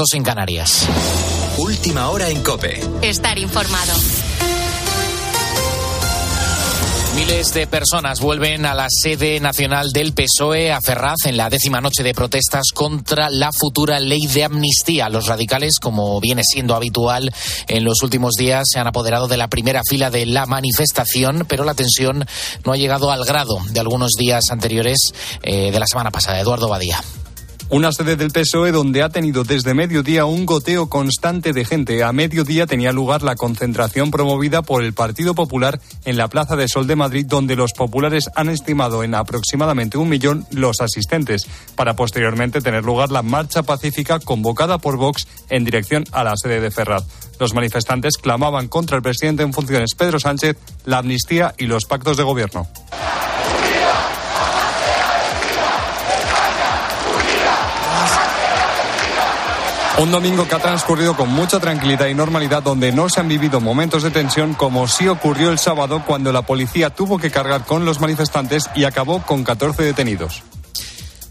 dos en Canarias. Última hora en Cope. Estar informado. Miles de personas vuelven a la sede nacional del PSOE a Ferraz en la décima noche de protestas contra la futura ley de amnistía. Los radicales, como viene siendo habitual en los últimos días, se han apoderado de la primera fila de la manifestación, pero la tensión no ha llegado al grado de algunos días anteriores eh, de la semana pasada. Eduardo Badía. Una sede del PSOE donde ha tenido desde mediodía un goteo constante de gente. A mediodía tenía lugar la concentración promovida por el Partido Popular en la Plaza de Sol de Madrid, donde los populares han estimado en aproximadamente un millón los asistentes, para posteriormente tener lugar la marcha pacífica convocada por Vox en dirección a la sede de Ferraz. Los manifestantes clamaban contra el presidente en funciones Pedro Sánchez la amnistía y los pactos de gobierno. Un domingo que ha transcurrido con mucha tranquilidad y normalidad donde no se han vivido momentos de tensión como sí ocurrió el sábado cuando la policía tuvo que cargar con los manifestantes y acabó con 14 detenidos.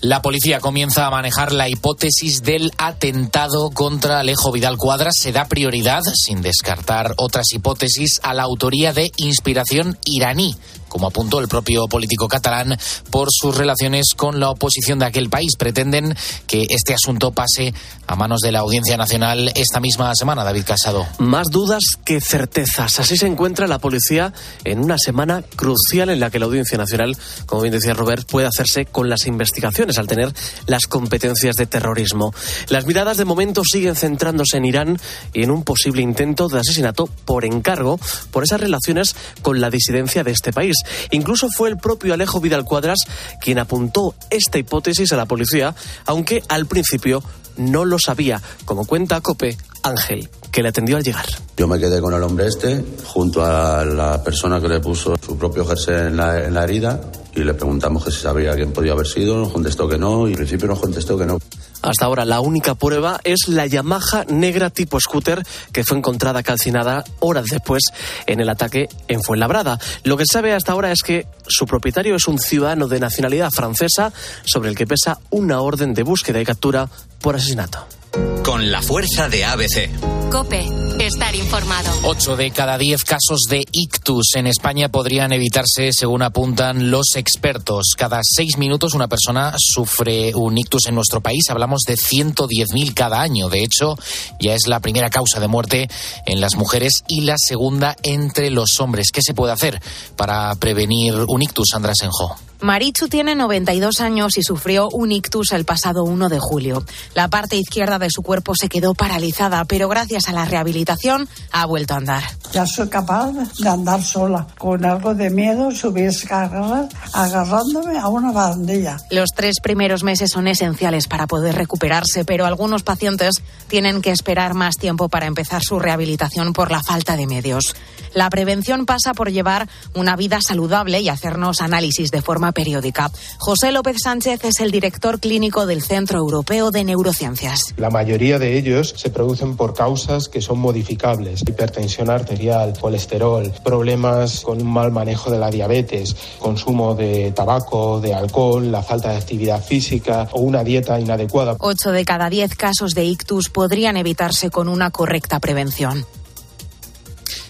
La policía comienza a manejar la hipótesis del atentado contra Alejo Vidal Cuadras. Se da prioridad, sin descartar otras hipótesis, a la autoría de inspiración iraní como apuntó el propio político catalán, por sus relaciones con la oposición de aquel país. Pretenden que este asunto pase a manos de la Audiencia Nacional esta misma semana, David Casado. Más dudas que certezas. Así se encuentra la policía en una semana crucial en la que la Audiencia Nacional, como bien decía Robert, puede hacerse con las investigaciones al tener las competencias de terrorismo. Las miradas de momento siguen centrándose en Irán y en un posible intento de asesinato por encargo por esas relaciones con la disidencia de este país. Incluso fue el propio Alejo Vidal Cuadras quien apuntó esta hipótesis a la policía, aunque al principio no lo sabía, como cuenta Cope Ángel, que le atendió al llegar. Yo me quedé con el hombre este, junto a la persona que le puso su propio jersey en la, en herida, y le preguntamos que si sabía quién podía haber sido, nos contestó que no, y al principio nos contestó que no. Hasta ahora la única prueba es la Yamaha negra tipo scooter que fue encontrada calcinada horas después en el ataque en Fuenlabrada. Lo que se sabe hasta ahora es que su propietario es un ciudadano de nacionalidad francesa sobre el que pesa una orden de búsqueda y captura por asesinato. Con la fuerza de ABC. Cope, estar informado. Ocho de cada diez casos de ictus en España podrían evitarse, según apuntan los expertos. Cada seis minutos una persona sufre un ictus en nuestro país. Hablamos de 110.000 cada año. De hecho, ya es la primera causa de muerte en las mujeres y la segunda entre los hombres. ¿Qué se puede hacer para prevenir un ictus, Sandra Senjo? Marichu tiene 92 años y sufrió un ictus el pasado 1 de julio. La parte izquierda de su cuerpo se quedó paralizada, pero gracias a la rehabilitación ha vuelto a andar. Ya soy capaz de andar sola, con algo de miedo, subir escaleras, agarrándome a una barandilla. Los tres primeros meses son esenciales para poder recuperarse, pero algunos pacientes tienen que esperar más tiempo para empezar su rehabilitación por la falta de medios. La prevención pasa por llevar una vida saludable y hacernos análisis de forma periódica. José López Sánchez es el director clínico del Centro Europeo de Neurociencias. La mayoría de ellos se producen por causas que son modificables. Hipertensión arterial, colesterol, problemas con un mal manejo de la diabetes, consumo de tabaco, de alcohol, la falta de actividad física o una dieta inadecuada. Ocho de cada diez casos de ictus podrían evitarse con una correcta prevención.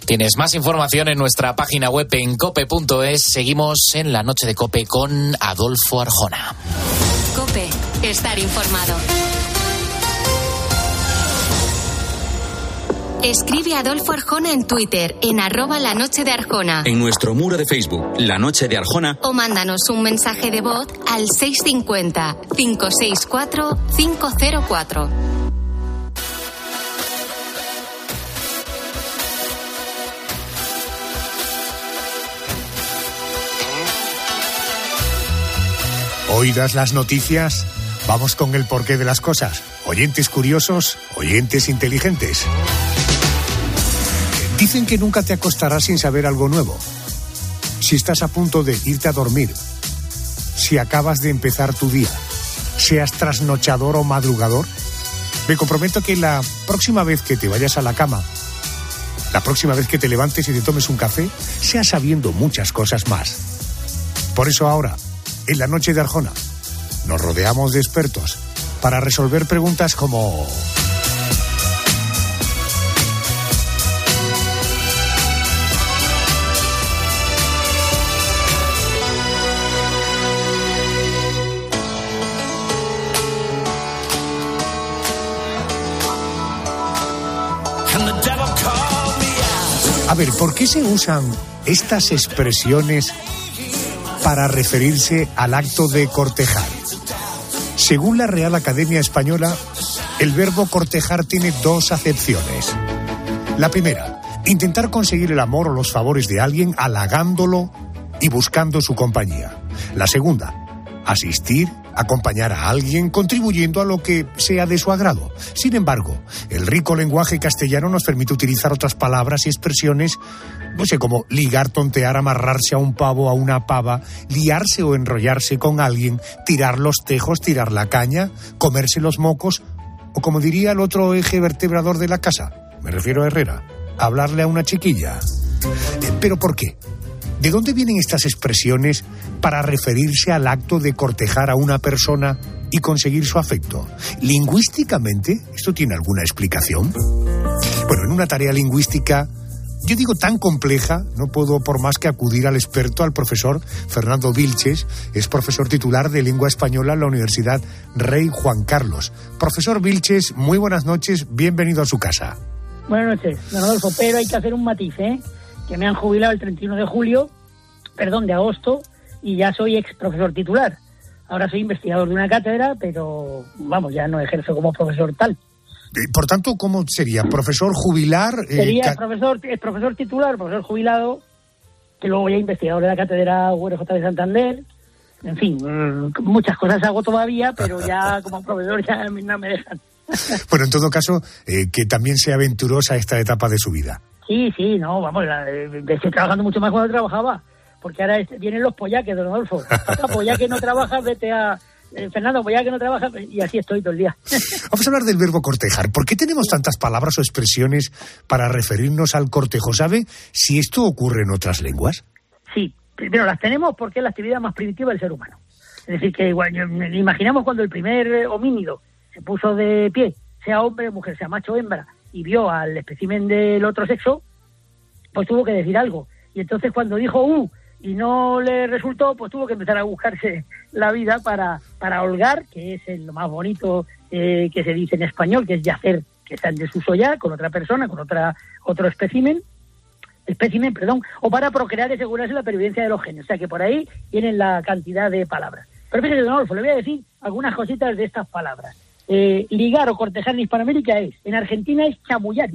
Tienes más información en nuestra página web en cope.es. Seguimos en la noche de cope con Adolfo Arjona. Cope, estar informado. Escribe a Adolfo Arjona en Twitter, en arroba la noche de Arjona. En nuestro muro de Facebook, La Noche de Arjona. O mándanos un mensaje de voz al 650-564-504. Oídas las noticias, vamos con el porqué de las cosas. Oyentes curiosos, oyentes inteligentes. Dicen que nunca te acostarás sin saber algo nuevo. Si estás a punto de irte a dormir, si acabas de empezar tu día, seas trasnochador o madrugador, me comprometo que la próxima vez que te vayas a la cama, la próxima vez que te levantes y te tomes un café, seas sabiendo muchas cosas más. Por eso ahora, en la noche de Arjona, nos rodeamos de expertos para resolver preguntas como A ver, ¿por qué se usan estas expresiones para referirse al acto de cortejar? Según la Real Academia Española, el verbo cortejar tiene dos acepciones. La primera, intentar conseguir el amor o los favores de alguien halagándolo y buscando su compañía. La segunda, asistir, acompañar a alguien, contribuyendo a lo que sea de su agrado. Sin embargo, el rico lenguaje castellano nos permite utilizar otras palabras y expresiones, no sé, como ligar, tontear, amarrarse a un pavo, a una pava, liarse o enrollarse con alguien, tirar los tejos, tirar la caña, comerse los mocos, o como diría el otro eje vertebrador de la casa, me refiero a Herrera, hablarle a una chiquilla. Eh, ¿Pero por qué? ¿De dónde vienen estas expresiones para referirse al acto de cortejar a una persona y conseguir su afecto? ¿Lingüísticamente esto tiene alguna explicación? Bueno, en una tarea lingüística, yo digo tan compleja, no puedo por más que acudir al experto, al profesor Fernando Vilches, es profesor titular de lengua española en la Universidad Rey Juan Carlos. Profesor Vilches, muy buenas noches, bienvenido a su casa. Buenas noches, don Adolfo, pero hay que hacer un matiz, ¿eh? Que me han jubilado el 31 de julio, perdón, de agosto, y ya soy ex profesor titular. Ahora soy investigador de una cátedra, pero vamos, ya no ejerzo como profesor tal. Eh, Por tanto, ¿cómo sería? ¿Profesor jubilar? eh, Sería ca- profesor, es profesor titular, profesor jubilado, que luego ya investigador de la cátedra URJ de Santander. En fin, mm, muchas cosas hago todavía, pero ya como profesor ya no me dejan. Bueno, en todo caso, eh, que también sea aventurosa esta etapa de su vida. Sí, sí, no, vamos, la- eh, estoy trabajando mucho más cuando trabajaba, porque ahora es- vienen los pollaques, don Adolfo. Papá, pollaque no trabajas, vete a... eh, Fernando, pollaque no trabajas, y así estoy todo el día. Vamos a hablar del verbo cortejar. ¿Por qué tenemos tantas palabras o expresiones para referirnos al cortejo? ¿Sabe si esto ocurre en otras lenguas? Sí, primero las tenemos porque es la actividad más primitiva del ser humano. Es decir, que igual, imaginamos cuando el primer eh, homínido se puso de pie, sea hombre o mujer, sea macho o hembra, y vio al espécimen del otro sexo, pues tuvo que decir algo. Y entonces cuando dijo uh y no le resultó, pues tuvo que empezar a buscarse la vida para, para holgar, que es el- lo más bonito eh, que se dice en español, que es yacer, que está en desuso ya, con otra persona, con otra otro espécimen, espécimen, perdón, o para procrear y asegurarse la pervivencia de los genes. O sea que por ahí tienen la cantidad de palabras. Pero fíjese, don Adolfo, le voy a decir algunas cositas de estas palabras. Eh, ligar o cortejar en Hispanoamérica es, en Argentina es chamullar.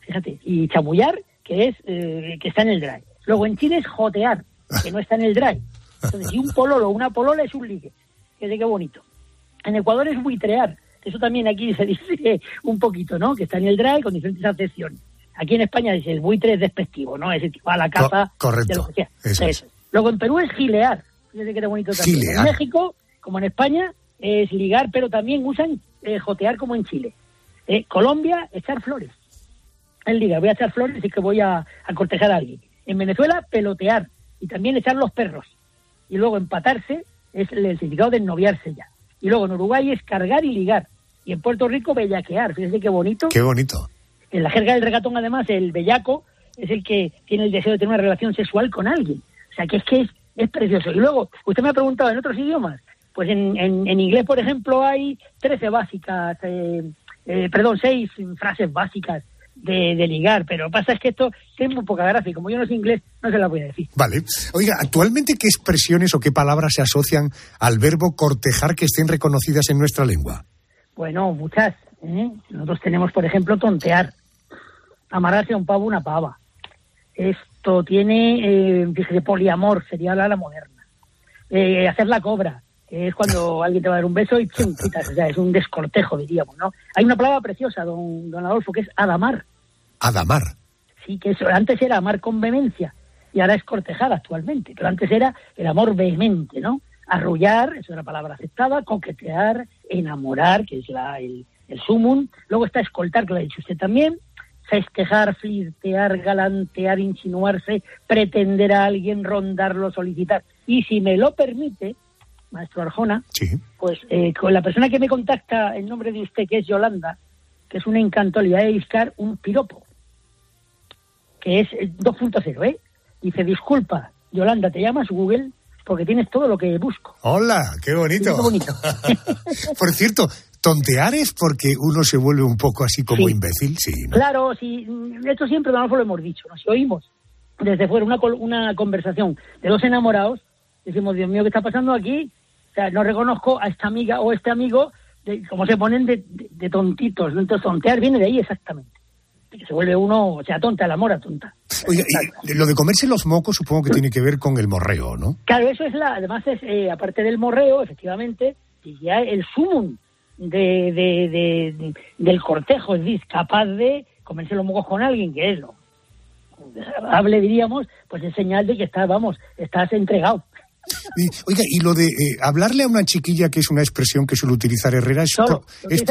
Fíjate, y chamullar, que es eh, que está en el drive. Luego en Chile es jotear, que no está en el drive. Entonces, si un pololo o una polola es un ligue. Fíjate qué bonito. En Ecuador es buitrear. Eso también aquí se dice un poquito, ¿no? Que está en el drive con diferentes acepciones. Aquí en España dice el buitre es despectivo, ¿no? Es el que va a la caza Co- correcto. de lo que sea. Eso es. Luego en Perú es gilear. Fíjate qué bonito también. Gilear. En México, como en España, es ligar, pero también usan eh, jotear como en Chile. Eh, Colombia, echar flores. Él diga, voy a echar flores y que voy a, a cortejar a alguien. En Venezuela, pelotear y también echar los perros. Y luego empatarse es el, significado de noviarse ya. Y luego en Uruguay es cargar y ligar. Y en Puerto Rico, bellaquear. Fíjese qué bonito. Qué bonito. En la jerga del regatón, además, el bellaco es el que tiene el deseo de tener una relación sexual con alguien. O sea, que es que es, es precioso. Y luego, usted me ha preguntado en otros idiomas. Pues en, en, en inglés, por ejemplo, hay 13 básicas, eh, eh, perdón, 6 frases básicas de, de ligar. Pero lo que pasa es que esto tiene muy poca gracia. Y como yo no sé inglés, no se la voy a decir. Vale. Oiga, actualmente, ¿qué expresiones o qué palabras se asocian al verbo cortejar que estén reconocidas en nuestra lengua? Bueno, muchas. ¿eh? Nosotros tenemos, por ejemplo, tontear. Amarrarse a un pavo, una pava. Esto tiene, eh, fíjese, poliamor, sería la, la moderna. Eh, hacer la cobra, es cuando alguien te va a dar un beso y ¡chum! quitas. O sea, es un descortejo, diríamos, ¿no? Hay una palabra preciosa, don, don Adolfo, que es adamar. Adamar. Sí, que eso antes era amar con vehemencia y ahora es cortejar actualmente, pero antes era el amor vehemente, ¿no? Arrullar, eso era palabra aceptada, coquetear, enamorar, que es la, el, el sumum, luego está escoltar, que lo ha dicho usted también, festejar, flirtear, galantear, insinuarse, pretender a alguien, rondarlo, solicitar. Y si me lo permite, maestro Arjona, Sí. pues eh, con la persona que me contacta en nombre de usted, que es Yolanda, que es un encanto, le voy a dedicar un piropo, que es eh, 2.0, ¿eh? Dice, disculpa, Yolanda, ¿te llamas Google? Porque tienes todo lo que busco. Hola, qué bonito. Qué bonito. Por cierto, tontear es porque uno se vuelve un poco así como imbécil, sí. Claro, sí, esto siempre lo hemos dicho, ¿no? si oímos desde fuera una, una conversación de dos enamorados, decimos, Dios mío, ¿qué está pasando aquí? Sea, no reconozco a esta amiga o este amigo, de, como se ponen de, de, tontitos. Entonces, tontear viene de ahí exactamente. Que se vuelve uno, o sea, tonta, la mora tonta. Oye, y lo de comerse los mocos supongo que tiene que ver con el morreo, ¿no? Claro, eso es la, además es, eh, aparte del morreo, efectivamente, ya el sumum de, de, del cortejo, es decir, capaz de comerse los mocos con alguien, que es lo desagradable, diríamos, pues es señal de que estás, vamos, estás entregado. Oiga, y lo de eh, hablarle a una chiquilla, que es una expresión que suele utilizar Herrera, es, es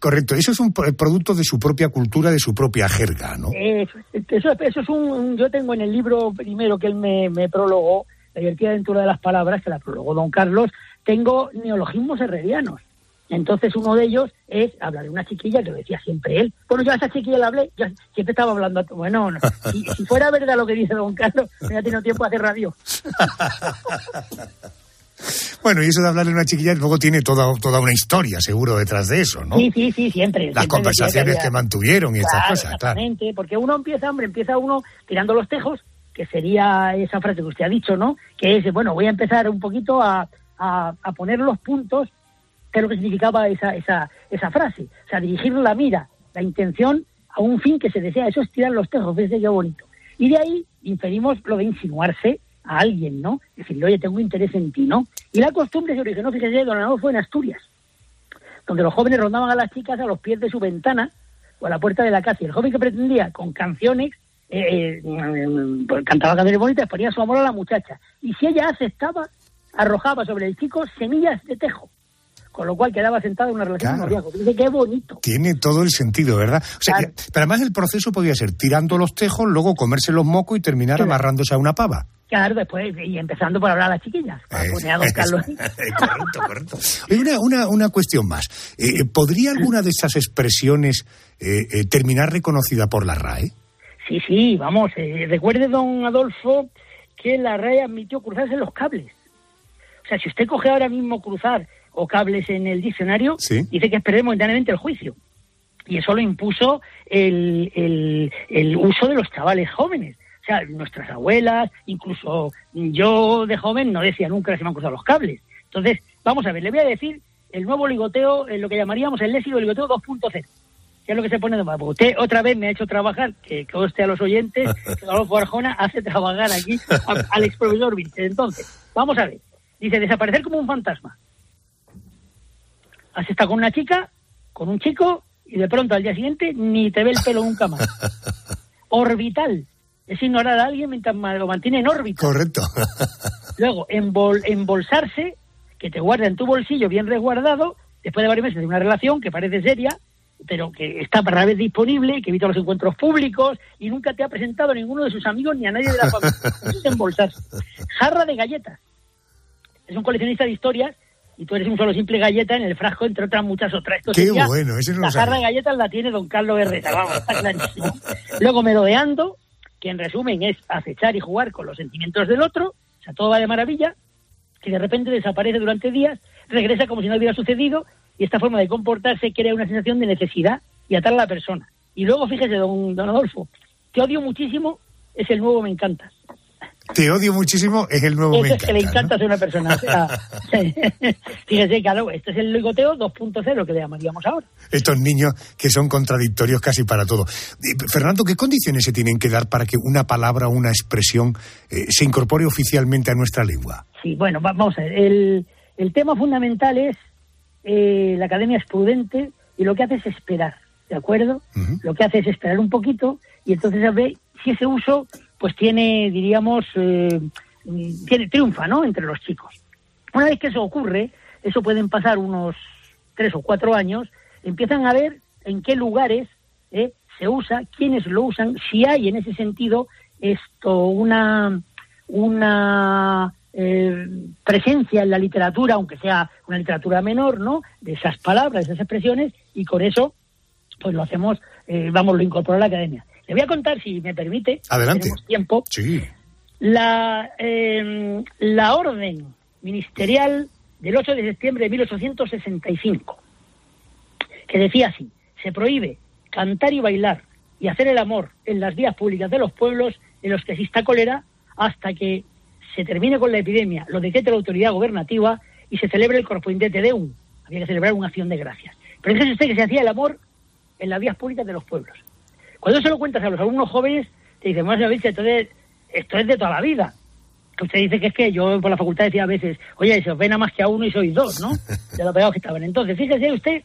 correcto, eso es un producto de su propia cultura, de su propia jerga, ¿no? eso, eso es un, yo tengo en el libro primero que él me, me prologó, La divertida aventura de las palabras, que la prologó don Carlos, tengo neologismos herrerianos. Entonces uno de ellos es hablar de una chiquilla que lo decía siempre él. Bueno, yo a esa chiquilla le hablé, yo siempre estaba hablando. Bueno, si, fuera verdad lo que dice don Carlos, me ha tenido tiempo a hacer radio. Bueno, y eso de hablarle a una chiquilla luego tiene toda, toda una historia, seguro, detrás de eso, ¿no? Sí, sí, sí, siempre. Las conversaciones que, mantuvieron y estas cosas, exactamente, porque uno empieza, hombre, empieza uno tirando los tejos, que sería esa frase que usted ha dicho, ¿no? Que es, bueno, voy a empezar un poquito a, a, poner los puntos que es lo que significaba esa, esa, esa frase. O sea, dirigir la mira, la intención a un fin que se desea. Eso es tirar los tejos, fíjese qué bonito. Y de ahí inferimos lo de insinuarse a alguien, ¿no? Decirle, oye, tengo interés en ti, ¿no? Y la costumbre se originó, fíjese, don fue en Asturias, donde los jóvenes rondaban a las chicas a los pies de su ventana o a la puerta de la casa. Y el joven que pretendía, con canciones, eh, eh, cantaba canciones bonitas, ponía su amor a la muchacha. Y si ella aceptaba, arrojaba sobre el chico semillas de tejo. Con lo cual quedaba sentado en una relación claro. Dice, qué bonito. Tiene todo el sentido, ¿verdad? O sea, pero además el proceso podía ser tirando los tejos, luego comerse los mocos y terminar amarrándose a una pava. Claro, después, y empezando por hablar a las chiquillas. correcto, correcto. Una, una, una cuestión más. Eh, eh, ¿Podría alguna de esas expresiones eh, terminar reconocida por la RAE? Sí, sí, vamos. recuerde, don Adolfo, que la RAE admitió cruzarse los cables. O sea, si usted coge ahora mismo cruzar o cables en el diccionario, dice que esperemos momentáneamente el juicio. Y eso lo impuso el, el, uso de los chavales jóvenes. O sea, nuestras abuelas, incluso yo de joven no decía nunca que se me han cruzado los cables. Entonces, vamos a ver, le voy a decir el nuevo ligoteo, lo que llamaríamos el léxico ligoteo 2.0 que es lo que se pone de moda. Usted otra vez me ha hecho trabajar, que coste a los oyentes, que Adolfo Arjona hace trabajar aquí al ex profesor Entonces, vamos a ver. Dice, desaparecer como un fantasma. Has estado con una chica, con un chico, y de pronto al día siguiente ni te ve el pelo nunca más. Orbital. Es ignorar a alguien mientras lo mantiene en órbita. Correcto. Luego, embolsarse, que te guarda en tu bolsillo bien resguardado, después de varios meses de una relación que parece seria, pero que está para vez disponible, que evita los encuentros públicos y nunca te ha presentado a ninguno de sus amigos ni a nadie de la familia. Eso es embolsarse. Jarra de galletas es un coleccionista de historias y tú eres un solo simple galleta en el frasco, entre otras muchas otras. Qué bueno, ese La jarra de galletas la tiene don Carlos Herrera, vamos, está clarísimo. Luego merodeando, que en resumen es acechar y jugar con los sentimientos del otro, o sea, todo va de maravilla, que de repente desaparece durante días, regresa como si no hubiera sucedido, y esta forma de comportarse crea una sensación de necesidad y atar a la persona. Y luego, fíjese, don, don Adolfo, te odio muchísimo, es el nuevo me encantas. Te odio muchísimo, es el nuevo Eso es que le encanta ser una persona. fíjese, claro, este es el ligoteo 2.0 que le llamaríamos ahora. Estos niños que son contradictorios casi para todo. Fernando, ¿qué condiciones se tienen que dar para que una palabra o una expresión eh, se incorpore oficialmente a nuestra lengua? Sí, bueno, vamos a ver. El, el tema fundamental es eh, la academia es prudente y lo que hace es esperar, ¿de acuerdo? Lo que hace es esperar un poquito y entonces a ver si ese uso pues tiene, diríamos, eh, tiene, triunfa, ¿no? Entre los chicos. Una vez que eso ocurre, eso pueden pasar unos tres o cuatro años, empiezan a ver en qué lugares eh, se usa, quiénes lo usan, si hay en ese sentido esto una una eh, presencia en la literatura, aunque sea una literatura menor, ¿no? De esas palabras, de esas expresiones, y con eso, pues lo hacemos, vamos, lo incorpora a la academia. Le voy a contar, si me permite, Adelante. tenemos tiempo, sí. la, em, la orden ministerial del 8 de septiembre de 1865. que decía así, se prohíbe cantar y bailar y hacer el amor en las vías públicas de los pueblos en los que exista cólera hasta que se termine con la epidemia, lo decrete la autoridad gobernativa y se celebre el correspondiente Deum. Había que celebrar una acción de gracias. Pero fíjese usted que se hacía el amor en las vías públicas de los pueblos. Cuando se lo cuentas a los alumnos jóvenes, te dicen, bueno, entonces esto es de toda la vida. Que usted dice que es que yo por la facultad decía a veces, oye, se os ven a más que a uno y sois dos, ¿no? De lo pegados que estaban. Entonces, fíjese usted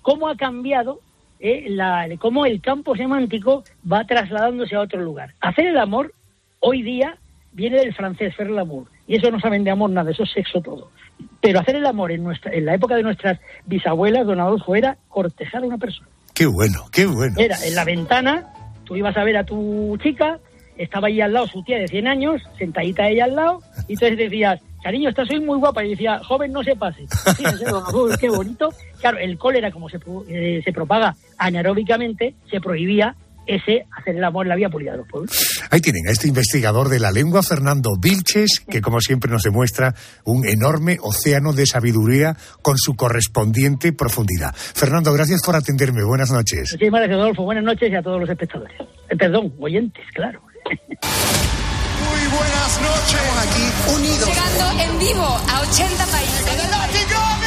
cómo ha cambiado eh, la, cómo el campo semántico va trasladándose a otro lugar. Hacer el amor hoy día viene del francés, faire l'amour, y eso no saben de amor nada, eso es sexo todo. Pero hacer el amor en, nuestra, en la época de nuestras bisabuelas, don Adolfo, era cortejar a una persona. Qué bueno, qué bueno. Era en la ventana, tú ibas a ver a tu chica, estaba ahí al lado su tía de 100 años, sentadita ella al lado, y entonces decías, cariño, estás hoy muy guapa. Y decía, joven, no se pase. qué bonito. Claro, el cólera, como se, eh, se propaga anaeróbicamente, se prohibía ese hacer el amor en la vía pública de los pueblos. Ahí tienen a este investigador de la lengua, Fernando Vilches, que como siempre nos demuestra un enorme océano de sabiduría con su correspondiente profundidad. Fernando, gracias por atenderme. Buenas noches. Muchísimas gracias, Adolfo. Buenas noches y a todos los espectadores. Eh, perdón, oyentes, claro. Muy buenas noches. aquí unidos. Llegando en vivo a 80 países. ¡El Latin Grammy!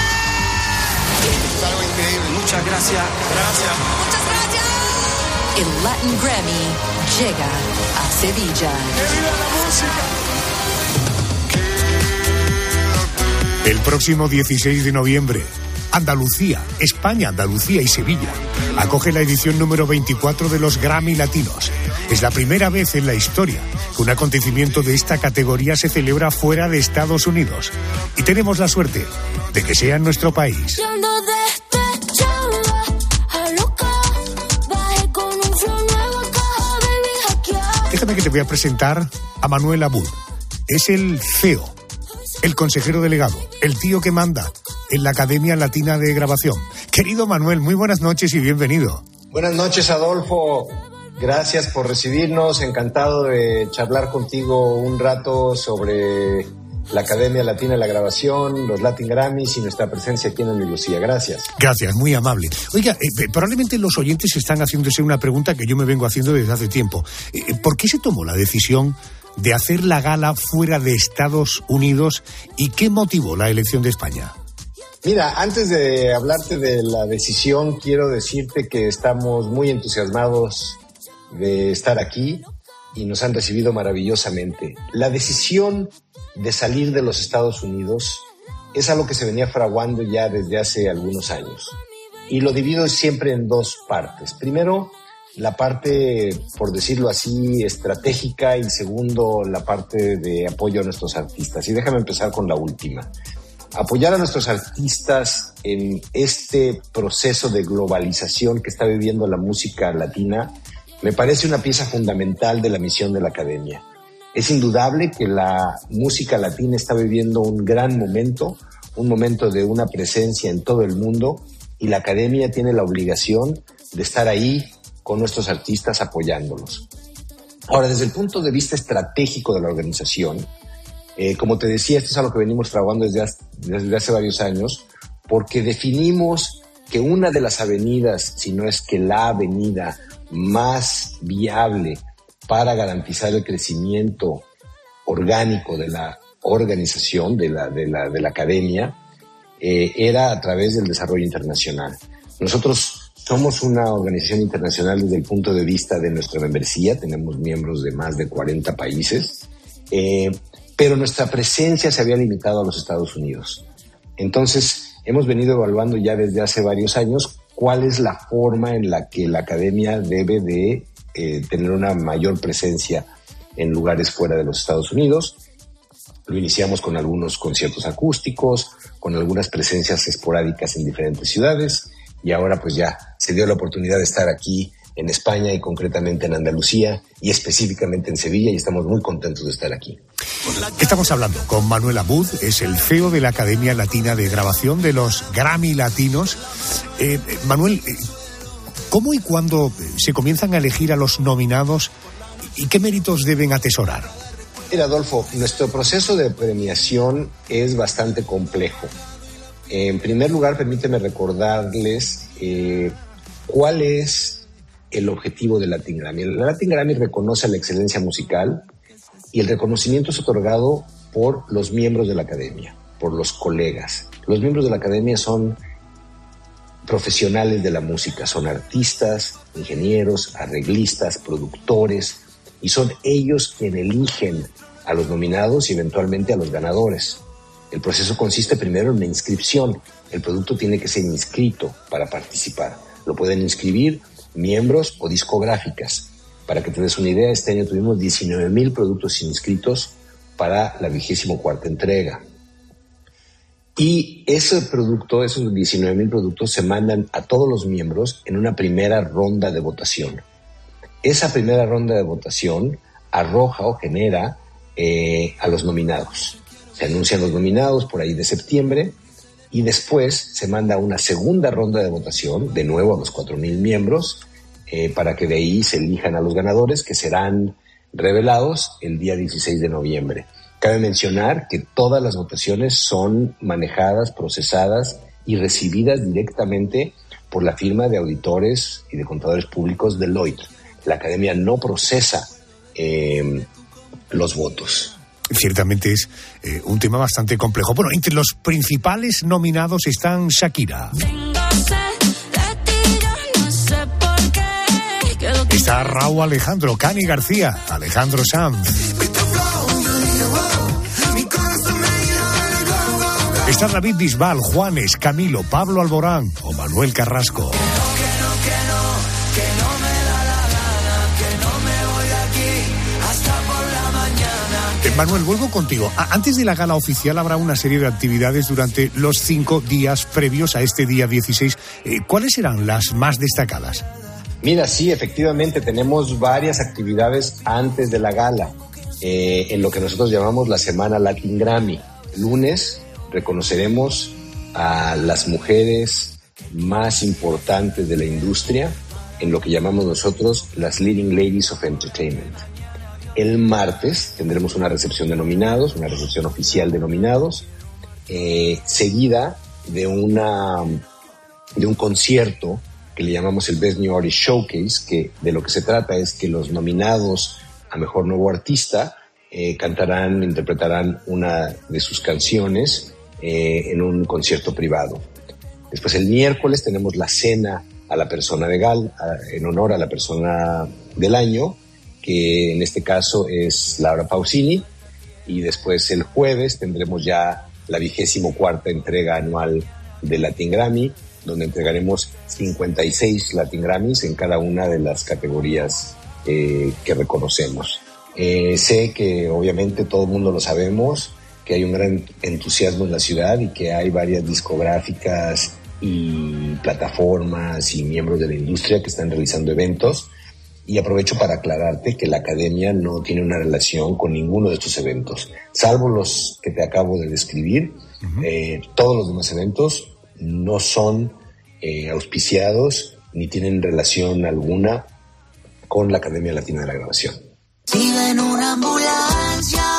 Es algo increíble. Muchas gracias. Gracias. Muchas gracias. El Latin Grammy llega a Sevilla. ¡Que viva la música! El próximo 16 de noviembre, Andalucía, España, Andalucía y Sevilla acoge la edición número 24 de los Grammy Latinos. Es la primera vez en la historia que un acontecimiento de esta categoría se celebra fuera de Estados Unidos. Y tenemos la suerte de que sea en nuestro país. Que te voy a presentar a Manuel Abud. Es el CEO, el consejero delegado, el tío que manda en la Academia Latina de Grabación. Querido Manuel, muy buenas noches y bienvenido. Buenas noches, Adolfo. Gracias por recibirnos. Encantado de charlar contigo un rato sobre la Academia Latina de la Grabación, los Latin Grammys y nuestra presencia aquí en Andalucía. Gracias. Gracias, muy amable. Oiga, eh, probablemente los oyentes están haciéndose una pregunta que yo me vengo haciendo desde hace tiempo. Eh, ¿Por qué se tomó la decisión de hacer la gala fuera de Estados Unidos y qué motivó la elección de España? Mira, antes de hablarte de la decisión, quiero decirte que estamos muy entusiasmados de estar aquí y nos han recibido maravillosamente. La decisión de salir de los Estados Unidos es algo que se venía fraguando ya desde hace algunos años. Y lo divido siempre en dos partes. Primero, la parte, por decirlo así, estratégica y segundo, la parte de apoyo a nuestros artistas. Y déjame empezar con la última. Apoyar a nuestros artistas en este proceso de globalización que está viviendo la música latina me parece una pieza fundamental de la misión de la Academia. Es indudable que la música latina está viviendo un gran momento, un momento de una presencia en todo el mundo y la Academia tiene la obligación de estar ahí con nuestros artistas apoyándolos. Ahora, desde el punto de vista estratégico de la organización, eh, como te decía, esto es algo que venimos trabajando desde hace, desde hace varios años, porque definimos que una de las avenidas, si no es que la avenida más viable para garantizar el crecimiento orgánico de la organización, de la, de la, de la academia, eh, era a través del desarrollo internacional. Nosotros somos una organización internacional desde el punto de vista de nuestra membresía, tenemos miembros de más de 40 países, eh, pero nuestra presencia se había limitado a los Estados Unidos. Entonces, hemos venido evaluando ya desde hace varios años cuál es la forma en la que la academia debe de eh, tener una mayor presencia en lugares fuera de los Estados Unidos. Lo iniciamos con algunos conciertos acústicos, con algunas presencias esporádicas en diferentes ciudades y ahora pues ya se dio la oportunidad de estar aquí en España y concretamente en Andalucía y específicamente en Sevilla y estamos muy contentos de estar aquí. Estamos hablando con Manuel Abud, es el CEO de la Academia Latina de Grabación de los Grammy Latinos. Eh, Manuel, eh, ¿cómo y cuándo se comienzan a elegir a los nominados y qué méritos deben atesorar? Mira, Adolfo, nuestro proceso de premiación es bastante complejo. En primer lugar, permíteme recordarles eh, ¿cuál es el objetivo del Latin Grammy? El Latin Grammy reconoce la excelencia musical y el reconocimiento es otorgado por los miembros de la academia, por los colegas. Los miembros de la academia son profesionales de la música, son artistas, ingenieros, arreglistas, productores, y son ellos quienes eligen a los nominados y eventualmente a los ganadores. El proceso consiste primero en una inscripción. El producto tiene que ser inscrito para participar. Lo pueden inscribir miembros o discográficas. Para que te des una idea, este año tuvimos 19 mil productos inscritos para la vigésimo cuarta entrega. Y ese producto, esos 19 mil productos, se mandan a todos los miembros en una primera ronda de votación. Esa primera ronda de votación arroja o genera eh, a los nominados. Se anuncian los nominados por ahí de septiembre y después se manda una segunda ronda de votación, de nuevo a los 4.000 miembros, eh, para que de ahí se elijan a los ganadores que serán revelados el día 16 de noviembre. Cabe mencionar que todas las votaciones son manejadas, procesadas y recibidas directamente por la firma de auditores y de contadores públicos Deloitte. La academia no procesa eh, los votos. Ciertamente es eh, un tema bastante complejo. Bueno, entre los principales nominados están Shakira. Está Raúl Alejandro, Cani García, Alejandro Sanz. Está David Bisbal, Juanes, Camilo, Pablo Alborán o Manuel Carrasco. Manuel, vuelvo contigo. Antes de la gala oficial habrá una serie de actividades durante los cinco días previos a este día 16. Eh, ¿Cuáles serán las más destacadas? Mira, sí, efectivamente tenemos varias actividades antes de la gala, eh, en lo que nosotros llamamos la Semana Latin Grammy. Lunes reconoceremos a las mujeres más importantes de la industria en lo que llamamos nosotros las Leading Ladies of Entertainment. El martes tendremos una recepción de nominados, una recepción oficial de nominados, eh, seguida de, una, de un concierto que le llamamos el Best New Artist Showcase, que de lo que se trata es que los nominados a Mejor Nuevo Artista eh, cantarán, interpretarán una de sus canciones eh, en un concierto privado. Después el miércoles tenemos la cena a la persona de Gal, en honor a la persona del año, que en este caso es Laura Pausini, y después el jueves tendremos ya la vigésimo cuarta entrega anual de Latin Grammy, donde entregaremos 56 Latin Grammys en cada una de las categorías eh, que reconocemos. Eh, sé que obviamente todo el mundo lo sabemos, que hay un gran entusiasmo en la ciudad y que hay varias discográficas y plataformas y miembros de la industria que están realizando eventos y aprovecho para aclararte que la academia no tiene una relación con ninguno de estos eventos, salvo los que te acabo de describir. Eh, todos los demás eventos no son eh, auspiciados ni tienen relación alguna con la Academia Latina de la Grabación. una ambulancia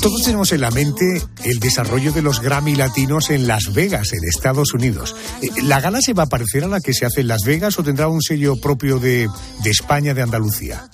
todos tenemos en la mente el desarrollo de los Grammy latinos en Las Vegas, en Estados Unidos. Eh, ¿La gala se va a parecer a la que se hace en Las Vegas o tendrá un sello propio de, España, de Andalucía?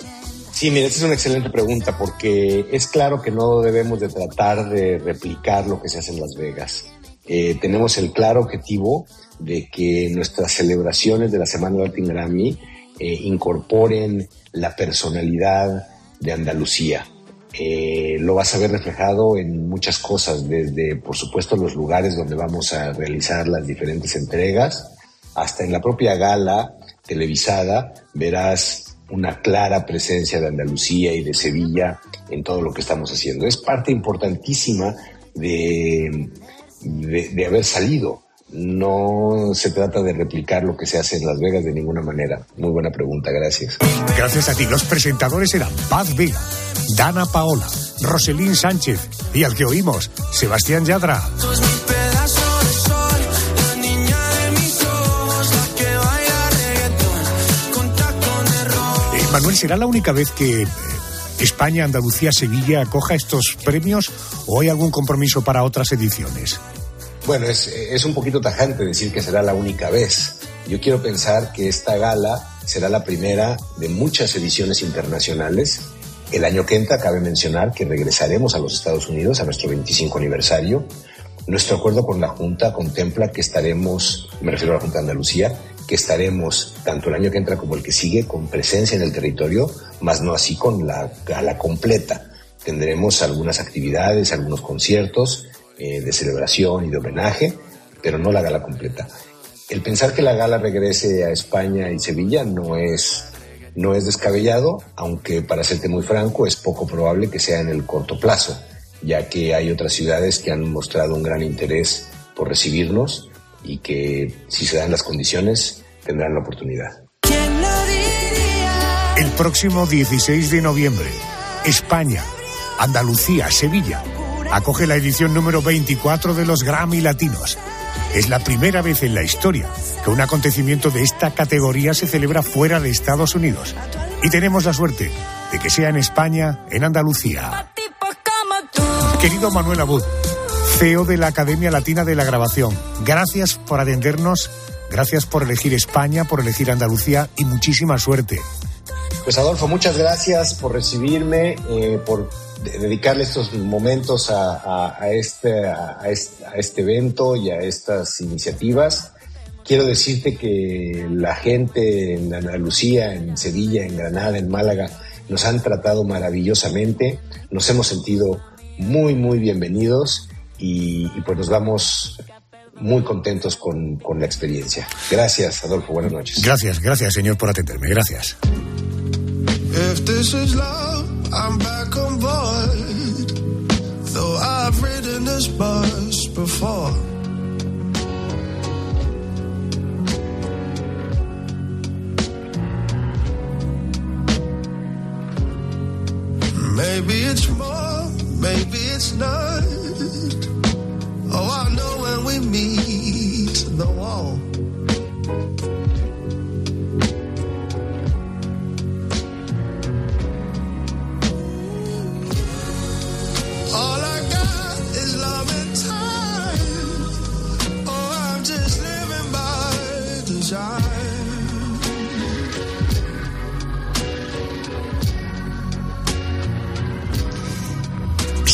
Sí, mira, esa es una excelente pregunta porque es claro que no debemos de tratar de replicar lo que se hace en Las Vegas. Eh, tenemos el claro objetivo de que nuestras celebraciones de la Semana Latin Grammy eh, incorporen la personalidad de Andalucía. Eh, lo vas a ver reflejado en muchas cosas, desde por supuesto los lugares donde vamos a realizar las diferentes entregas, hasta en la propia gala televisada verás una clara presencia de Andalucía y de Sevilla en todo lo que estamos haciendo. Es parte importantísima de, de haber salido no se trata de replicar lo que se hace en Las Vegas de ninguna manera. Muy buena pregunta, gracias. Gracias a ti. Los presentadores eran Paz Vega, Dana Paola, Roselín Sánchez y al que oímos, Sebastián Yadra. Eh, Manuel, ¿será la única vez que eh, España, Andalucía, Sevilla acoja estos premios o hay algún compromiso para otras ediciones? Bueno, es, un poquito tajante decir que será la única vez. Yo quiero pensar que esta gala será la primera de muchas ediciones internacionales. El año que entra cabe mencionar que regresaremos a los Estados Unidos a nuestro 25 aniversario. Nuestro acuerdo con la Junta contempla que estaremos, me refiero a la Junta de Andalucía, que estaremos tanto el año que entra como el que sigue con presencia en el territorio, más no así con la gala completa. Tendremos algunas actividades, algunos conciertos eh, de celebración y de homenaje, pero no la gala completa. El pensar que la gala regrese a España y Sevilla no es, no es descabellado, aunque para serte muy franco es poco probable que sea en el corto plazo, ya que hay otras ciudades que han mostrado un gran interés por recibirnos y que si se dan las condiciones tendrán la oportunidad. El próximo 16 de noviembre, España, Andalucía, Sevilla, acoge la edición número 24 de los Grammy Latinos. Es la primera vez en la historia que un acontecimiento de esta categoría se celebra fuera de Estados Unidos. Y tenemos la suerte de que sea en España, en Andalucía. Querido Manuel Abud, CEO de la Academia Latina de la Grabación, gracias por atendernos, gracias por elegir España, por elegir Andalucía y muchísima suerte. Pues Adolfo, muchas gracias por recibirme, eh, por dedicarle estos momentos este, a este evento y a estas iniciativas. Quiero decirte que la gente en Andalucía, en Sevilla, en Granada, en Málaga, nos han tratado maravillosamente, nos hemos sentido muy, muy bienvenidos y, y pues nos vamos muy contentos con, con, la experiencia. Gracias, Adolfo, buenas noches. Gracias, gracias, señor, por atenderme. Gracias. If Maybe it's more, maybe it's not. Oh, I know when we meet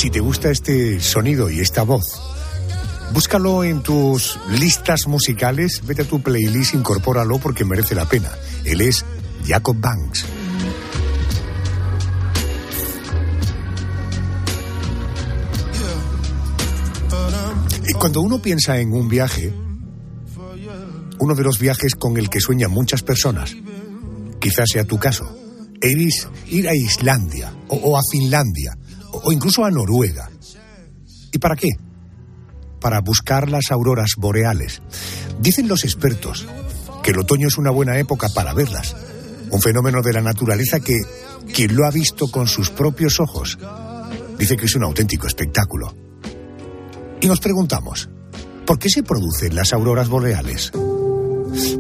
Si te gusta este sonido y esta voz, búscalo en tus listas musicales, vete a tu playlist, incorpóralo porque merece la pena. Él es Jacob Banks. Y cuando uno piensa en un viaje, uno de los viajes con el que sueñan muchas personas, quizás sea tu caso, ir a Islandia o a Finlandia o, incluso a Noruega. ¿Y para qué? Para buscar las auroras boreales. Dicen los expertos que el otoño es una buena época para verlas. Un fenómeno de la naturaleza que quien lo ha visto con sus propios ojos dice que es un auténtico espectáculo. Y nos preguntamos, ¿por qué se producen las auroras boreales?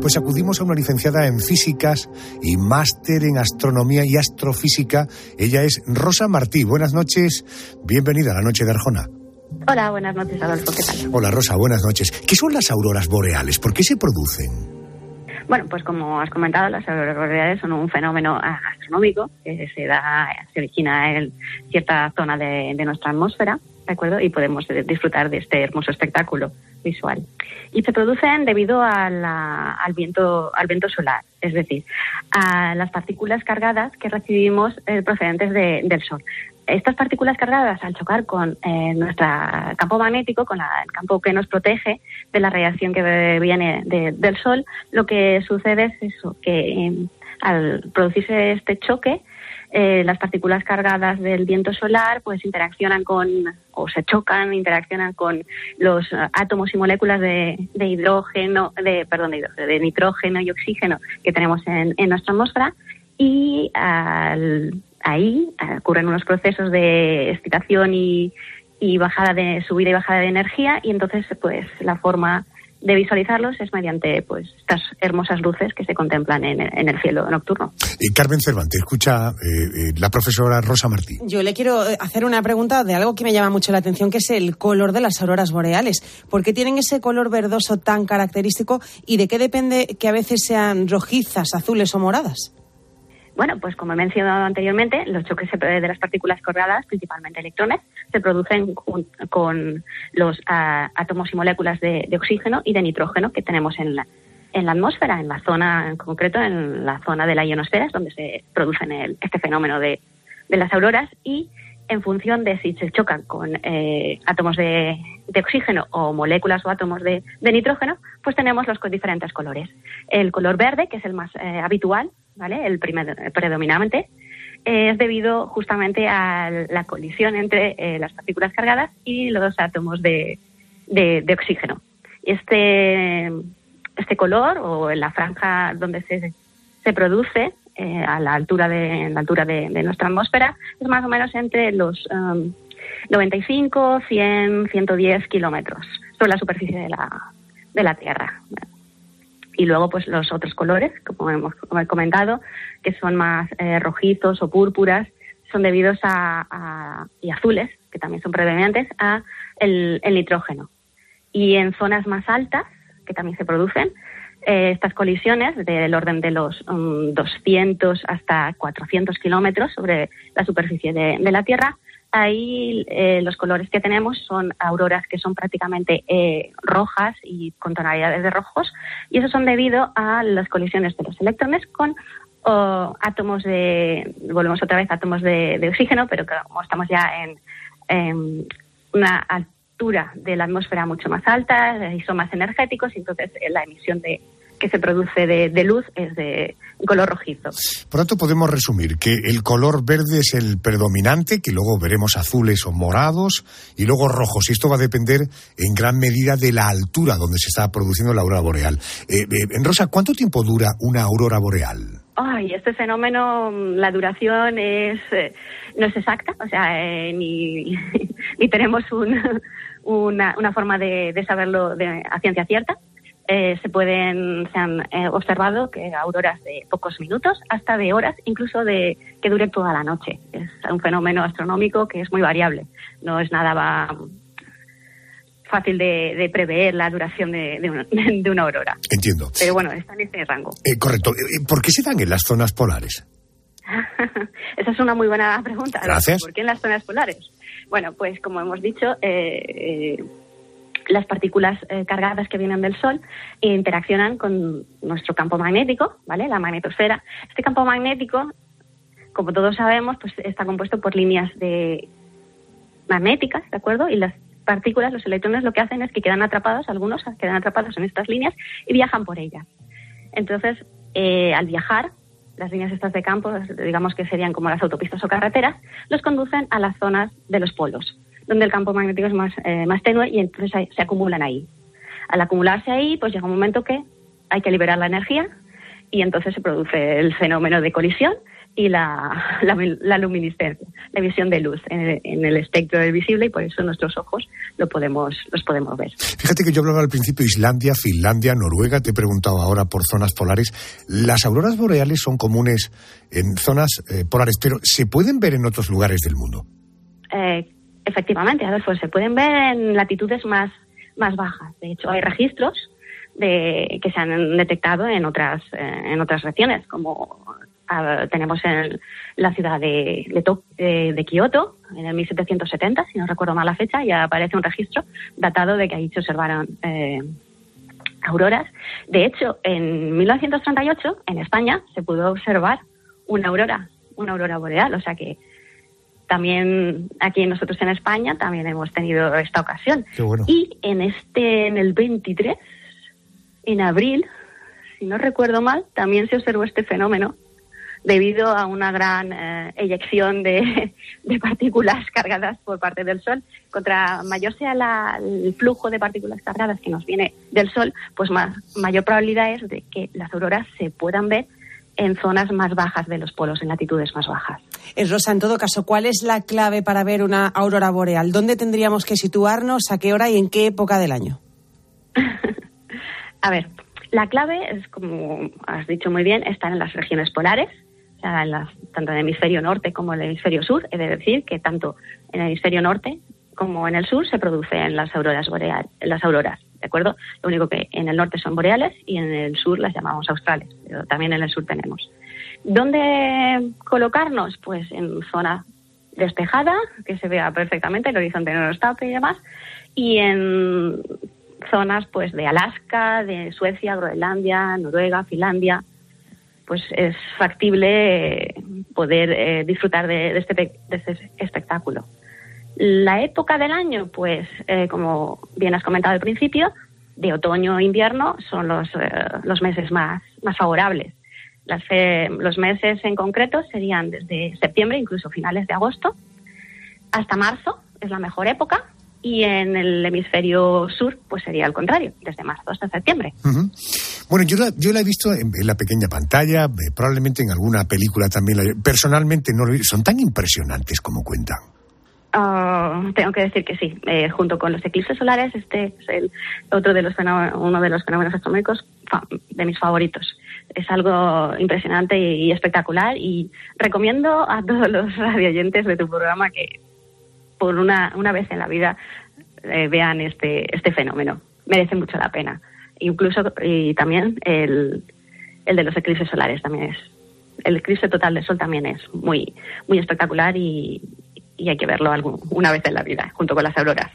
Pues acudimos a una licenciada en físicas y máster en astronomía y astrofísica. Ella es Rosa Martí. Buenas noches, bienvenida a la noche de Arjona. Hola, buenas noches, Adolfo. ¿Qué tal? Hola, Rosa, buenas noches. ¿Qué son las auroras boreales? ¿Por qué se producen? Bueno, pues como has comentado, las auroras boreales son un fenómeno astronómico que se da, se origina en cierta zona de, de nuestra atmósfera, ¿de acuerdo? Y podemos disfrutar de este hermoso espectáculo visual. Y se producen debido a al viento, al viento solar, es decir, a las partículas cargadas que recibimos eh, procedentes de, del Sol. Estas partículas cargadas, al chocar con eh, nuestro campo magnético, con la, el campo que nos protege de la radiación que viene de, del Sol, lo que sucede es eso, que eh, al producirse este choque, eh, las partículas cargadas del viento solar pues interaccionan con o se chocan, interaccionan con los uh, átomos y moléculas de, de hidrógeno, de perdón, de, de, nitrógeno y oxígeno que tenemos en, en nuestra atmósfera. Y al, ahí ocurren unos procesos de excitación y, y bajada de subida y bajada de energía y entonces pues la forma de visualizarlos es mediante pues estas hermosas luces que se contemplan en, en el cielo nocturno. Eh, Carmen Cervantes, escucha eh, eh, la profesora Rosa Martí. Yo le quiero eh, hacer una pregunta de algo que me llama mucho la atención, que es el color de las auroras boreales. ¿Por qué tienen ese color verdoso tan característico y de qué depende que a veces sean rojizas, azules o moradas? Bueno, pues como he mencionado anteriormente, los choques de las partículas cargadas, principalmente electrones, se producen con los ah, átomos y moléculas de, oxígeno y de nitrógeno que tenemos en la, en la atmósfera, en la zona, en concreto en la zona de la ionosfera, es donde se producen el- este fenómeno de las auroras y en función de si se chocan con eh, átomos de, oxígeno o moléculas o átomos de, nitrógeno, pues tenemos los diferentes colores. El color verde, que es el más eh, habitual, ¿vale? El primer, el predominante, eh, es debido justamente a la colisión entre eh, las partículas cargadas y los átomos de, de- de oxígeno. Este, este color, o en la franja donde se, se produce, eh, a la altura de, la altura de, nuestra atmósfera, es más o menos entre los um, 95, 100, 110 kilómetros sobre la superficie de la, de la Tierra. Y luego, pues los otros colores, como hemos comentado, que son más eh, rojizos o púrpuras, son debidos a, y azules, que también son predominantes, a el nitrógeno. Y en zonas más altas, que también se producen, eh, estas colisiones del orden de los mm, 200 hasta 400 kilómetros sobre la superficie de, la Tierra, ahí eh, los colores que tenemos son auroras que son prácticamente eh, rojas y con tonalidades de rojos, y eso son debido a las colisiones de los electrones con átomos de, volvemos otra vez, átomos de, oxígeno, pero como estamos ya en, en una altura de la atmósfera mucho más alta y son más energéticos, entonces eh, la emisión de, que se produce de, de luz es de color rojizo. Por tanto, podemos resumir que el color verde es el predominante, que luego veremos azules o morados y luego rojos. Y esto va a depender en gran medida de la altura donde se está produciendo la aurora boreal. Eh, eh, en Rosa, ¿cuánto tiempo dura una aurora boreal? Ay, este fenómeno, mm, la duración es eh, no es exacta, o sea, eh, ni, ni tenemos un- una, una forma de, de saberlo de, a ciencia cierta. Eh, se pueden, se han eh, observado que auroras de pocos minutos hasta de horas, incluso de que dure toda la noche. Es un fenómeno astronómico que es muy variable. No es nada va, fácil de, de prever la duración de, de una, de una aurora. Entiendo. Pero bueno, está en ese rango. Eh, correcto. Eh, ¿Por qué se dan en las zonas polares? Esa es una muy buena pregunta. Gracias. ¿Por qué en las zonas polares? Bueno, pues como hemos dicho, eh, las partículas eh, cargadas que vienen del Sol interaccionan con nuestro campo magnético, ¿vale? La magnetosfera. Este campo magnético, como todos sabemos, pues está compuesto por líneas de magnéticas, ¿de acuerdo? Y las partículas, los electrones, lo que hacen es que quedan atrapados, algunos quedan atrapados en estas líneas y viajan por ellas. Entonces, eh, al viajar, las líneas estas de campo, digamos que serían como las autopistas o carreteras, los conducen a las zonas de los polos, donde el campo magnético es más, eh, más tenue y entonces se acumulan ahí. Al acumularse ahí, pues llega un momento que hay que liberar la energía y entonces se produce el fenómeno de colisión y la, la, la luminiscencia, la emisión de luz en el, en el espectro del visible y por eso nuestros ojos lo podemos, los podemos ver. Fíjate que yo hablaba al principio Islandia, Finlandia, Noruega, te he preguntado ahora por zonas polares. Las auroras boreales son comunes en zonas eh, polares, pero ¿se pueden ver en otros lugares del mundo? Eh, efectivamente, Adolfo, se pueden ver en latitudes más, más bajas. De hecho, hay registros de, que se han detectado en otras, eh, en otras regiones, como ah, tenemos en la ciudad de, de, de- de Kioto, en el 1770, si no recuerdo mal la fecha, ya aparece un registro datado de que ahí se observaron eh, auroras. De hecho, en 1938, en España, se pudo observar una aurora, una aurora boreal, o sea que también aquí nosotros en España también hemos tenido esta ocasión. Qué bueno. Y en este, en el 23, en abril, si no recuerdo mal, también se observó este fenómeno debido a una gran eh, eyección de, de partículas cargadas por parte del Sol. Contra mayor sea la- el flujo de partículas cargadas que nos viene del Sol, pues más, mayor probabilidad es de que las auroras se puedan ver en zonas más bajas de los polos, en latitudes más bajas. Rosa, en todo caso, ¿cuál es la clave para ver una aurora boreal? ¿Dónde tendríamos que situarnos, a qué hora y en qué época del año? A ver, la clave es, como has dicho muy bien, estar en las regiones polares, o sea, en las, tanto en el hemisferio norte como en el hemisferio sur. He de decir que tanto en el hemisferio norte como en el sur se producen las auroras boreales, las auroras, ¿de acuerdo? Lo único que en el norte son boreales y en el sur las llamamos australes, pero también en el sur tenemos. ¿Dónde colocarnos? Pues en zona despejada, que se vea perfectamente, el horizonte no tape y demás, y en zonas pues de Alaska, de Suecia, Groenlandia, Noruega, Finlandia, pues es factible eh, poder eh, disfrutar de, de este, de este espectáculo. La época del año, pues, eh, como bien has comentado al principio, de otoño e invierno son los, eh, los meses más, más favorables. Las, eh, los meses en concreto serían desde septiembre, incluso finales de agosto, hasta marzo, es la mejor época, y en el hemisferio sur, pues sería al contrario, desde marzo hasta septiembre. Bueno, yo la, yo la he visto en, en la pequeña pantalla, eh, probablemente en alguna película también. la- personalmente no lo he- son tan impresionantes como cuentan. Ah, tengo que decir que sí. Eh, junto con los eclipses solares, este es el otro de los uno de los fenómenos astronómicos de mis favoritos. Es algo impresionante y, y espectacular y recomiendo a todos los radioyentes de tu programa que por una, una vez en la vida eh, vean este, este fenómeno. Merece mucho la pena. Incluso, y también el, el de los eclipses solares también es. El eclipse total del sol también es muy, muy espectacular y, y hay que verlo una vez en la vida, junto con las auroras.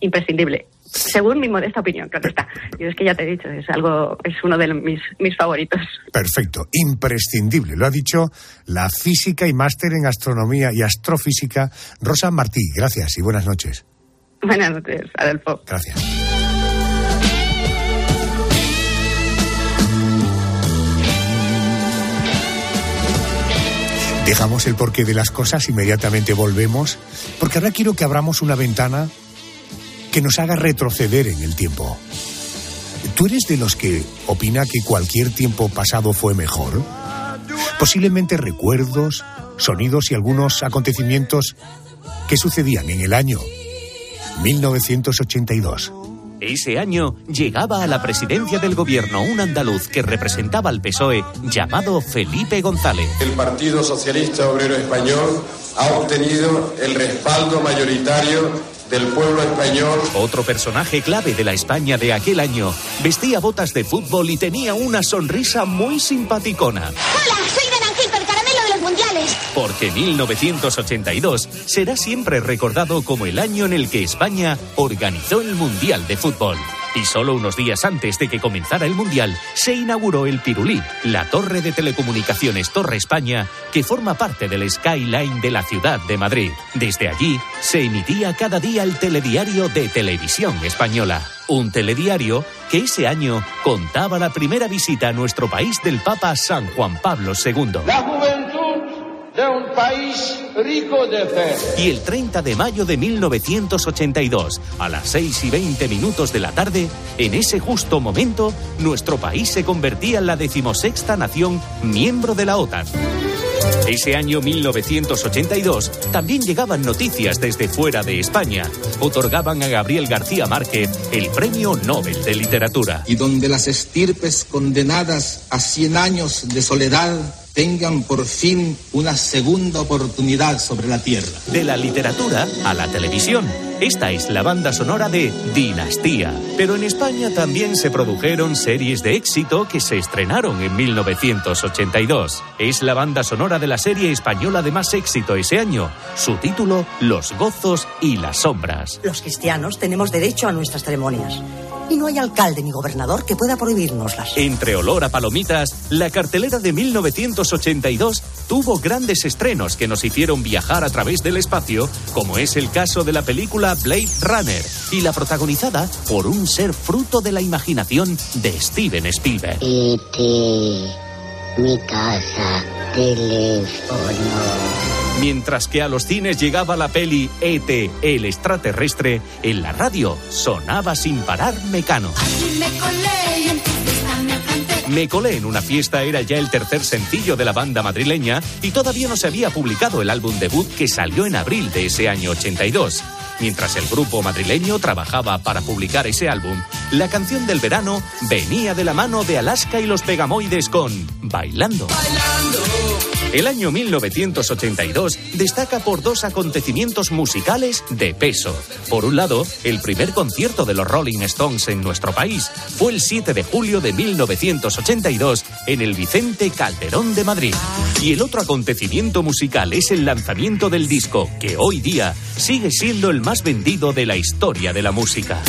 Imprescindible. Según mi modesta opinión, claro está. Y es que ya te he dicho, es algo, es uno de mis, mis favoritos. Perfecto, imprescindible. Lo ha dicho la física y máster en astronomía y astrofísica Rosa Martí. Gracias y buenas noches. Buenas noches, Adolfo. Gracias. Dejamos el porqué de las cosas, inmediatamente volvemos, porque ahora quiero que abramos una ventana que nos haga retroceder en el tiempo. ¿Tú eres de los que opina que cualquier tiempo pasado fue mejor? Posiblemente recuerdos, sonidos y algunos acontecimientos que sucedían en el año 1982. Ese año llegaba a la presidencia del gobierno un andaluz que representaba al PSOE llamado Felipe González. El Partido Socialista Obrero Español ha obtenido el respaldo mayoritario del pueblo español. Otro personaje clave de la España de aquel año vestía botas de fútbol y tenía una sonrisa muy simpaticona. Hola, soy Naranjito, el caramelo de los mundiales. Porque 1982 será siempre recordado como el año en el que España organizó el Mundial de Fútbol. Y solo unos días antes de que comenzara el Mundial, se inauguró el Pirulí, la torre de telecomunicaciones Torre España, que forma parte del skyline de la ciudad de Madrid. Desde allí se emitía cada día el telediario de Televisión Española. Un telediario que ese año contaba la primera visita a nuestro país del Papa San Juan Pablo II. De un país rico de fe. Y el 30 de mayo de 1982, a las 6 y 20 minutos de la tarde, en ese justo momento, nuestro país se convertía en la decimosexta nación miembro de la OTAN. Ese año 1982 también llegaban noticias desde fuera de España. Otorgaban a Gabriel García Márquez el Premio Nobel de Literatura. y donde las estirpes condenadas a 100 años de soledad tengan por fin una segunda oportunidad sobre la tierra. De la literatura a la televisión. Esta es la banda sonora de Dinastía. Pero en España también se produjeron series de éxito que se estrenaron en 1982. Es la banda sonora de la serie española de más éxito ese año. Su título, Los gozos y las sombras. Los cristianos tenemos derecho a nuestras ceremonias. Y no hay alcalde ni gobernador que pueda prohibírnoslas. Entre olor a palomitas, la cartelera de 1982 tuvo grandes estrenos que nos hicieron viajar a través del espacio, como es el caso de la película Blade Runner, y la protagonizada por un ser fruto de la imaginación de Steven Spielberg. mi casa, teléfono. Mientras que a los cines llegaba la peli E.T. el extraterrestre, en la radio sonaba sin parar Mecano. Me colé en una fiesta era ya el tercer sencillo de la banda madrileña y todavía no se había publicado el álbum debut que salió en abril de ese año 82. Mientras el grupo madrileño trabajaba para publicar ese álbum, la canción del verano venía de la mano de Alaska y los Pegamoides con Bailando. El año 1982 destaca por dos acontecimientos musicales de peso. Por un lado, el primer concierto de los Rolling Stones en nuestro país fue el 7 de julio de 1982 en el Vicente Calderón de Madrid. Y el otro acontecimiento musical es el lanzamiento del disco, que hoy día sigue siendo el más vendido de la historia de la música.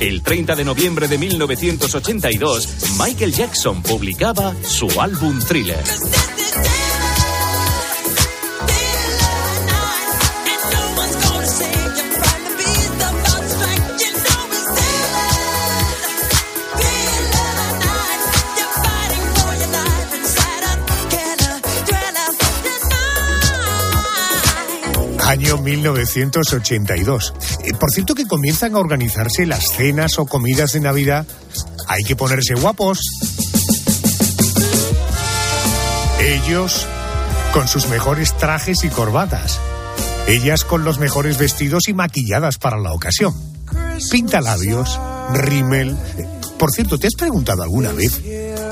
El 30 de noviembre de 1982, Michael Jackson publicaba su álbum Thriller. Año 1982. Eh, Por cierto que comienzan a organizarse las cenas o comidas de Navidad. Hay que ponerse guapos. Ellos con sus mejores trajes y corbatas. Ellas con los mejores vestidos y maquilladas para la ocasión. Pintalabios, rímel. Eh, Por cierto, ¿te has preguntado alguna vez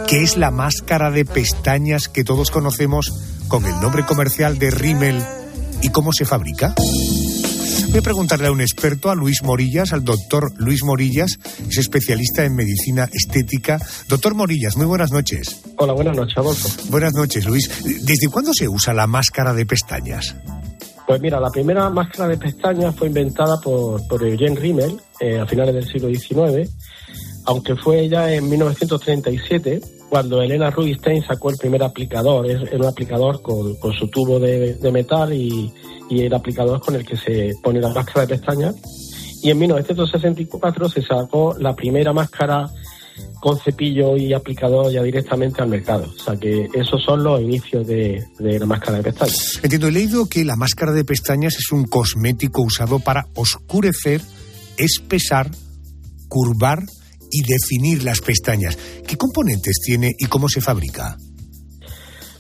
qué es la máscara de pestañas que todos conocemos con el nombre comercial de rímel y cómo se fabrica? Voy a preguntarle a un experto, a Luis Morillas, al doctor Luis Morillas, es especialista en medicina estética. Doctor Morillas, muy buenas noches. Hola, buenas noches, Adolfo. Buenas noches, Luis. ¿Desde cuándo se usa la máscara de pestañas? Pues mira, la primera máscara de pestañas fue inventada por, por Eugene Rimmel eh, a finales del siglo XIX, aunque fue ya en 1937 cuando Elena Rubinstein sacó el primer aplicador. Era un aplicador con, con su tubo de, de metal y, y el aplicador con el que se pone la máscara de pestañas. Y en 1964 se sacó la primera máscara con cepillo y aplicador ya directamente al mercado. O sea que esos son los inicios de, de la máscara de pestañas. Entiendo, he leído que la máscara de pestañas es un cosmético usado para oscurecer, espesar, curvar y definir las pestañas. ¿Qué componentes tiene y cómo se fabrica?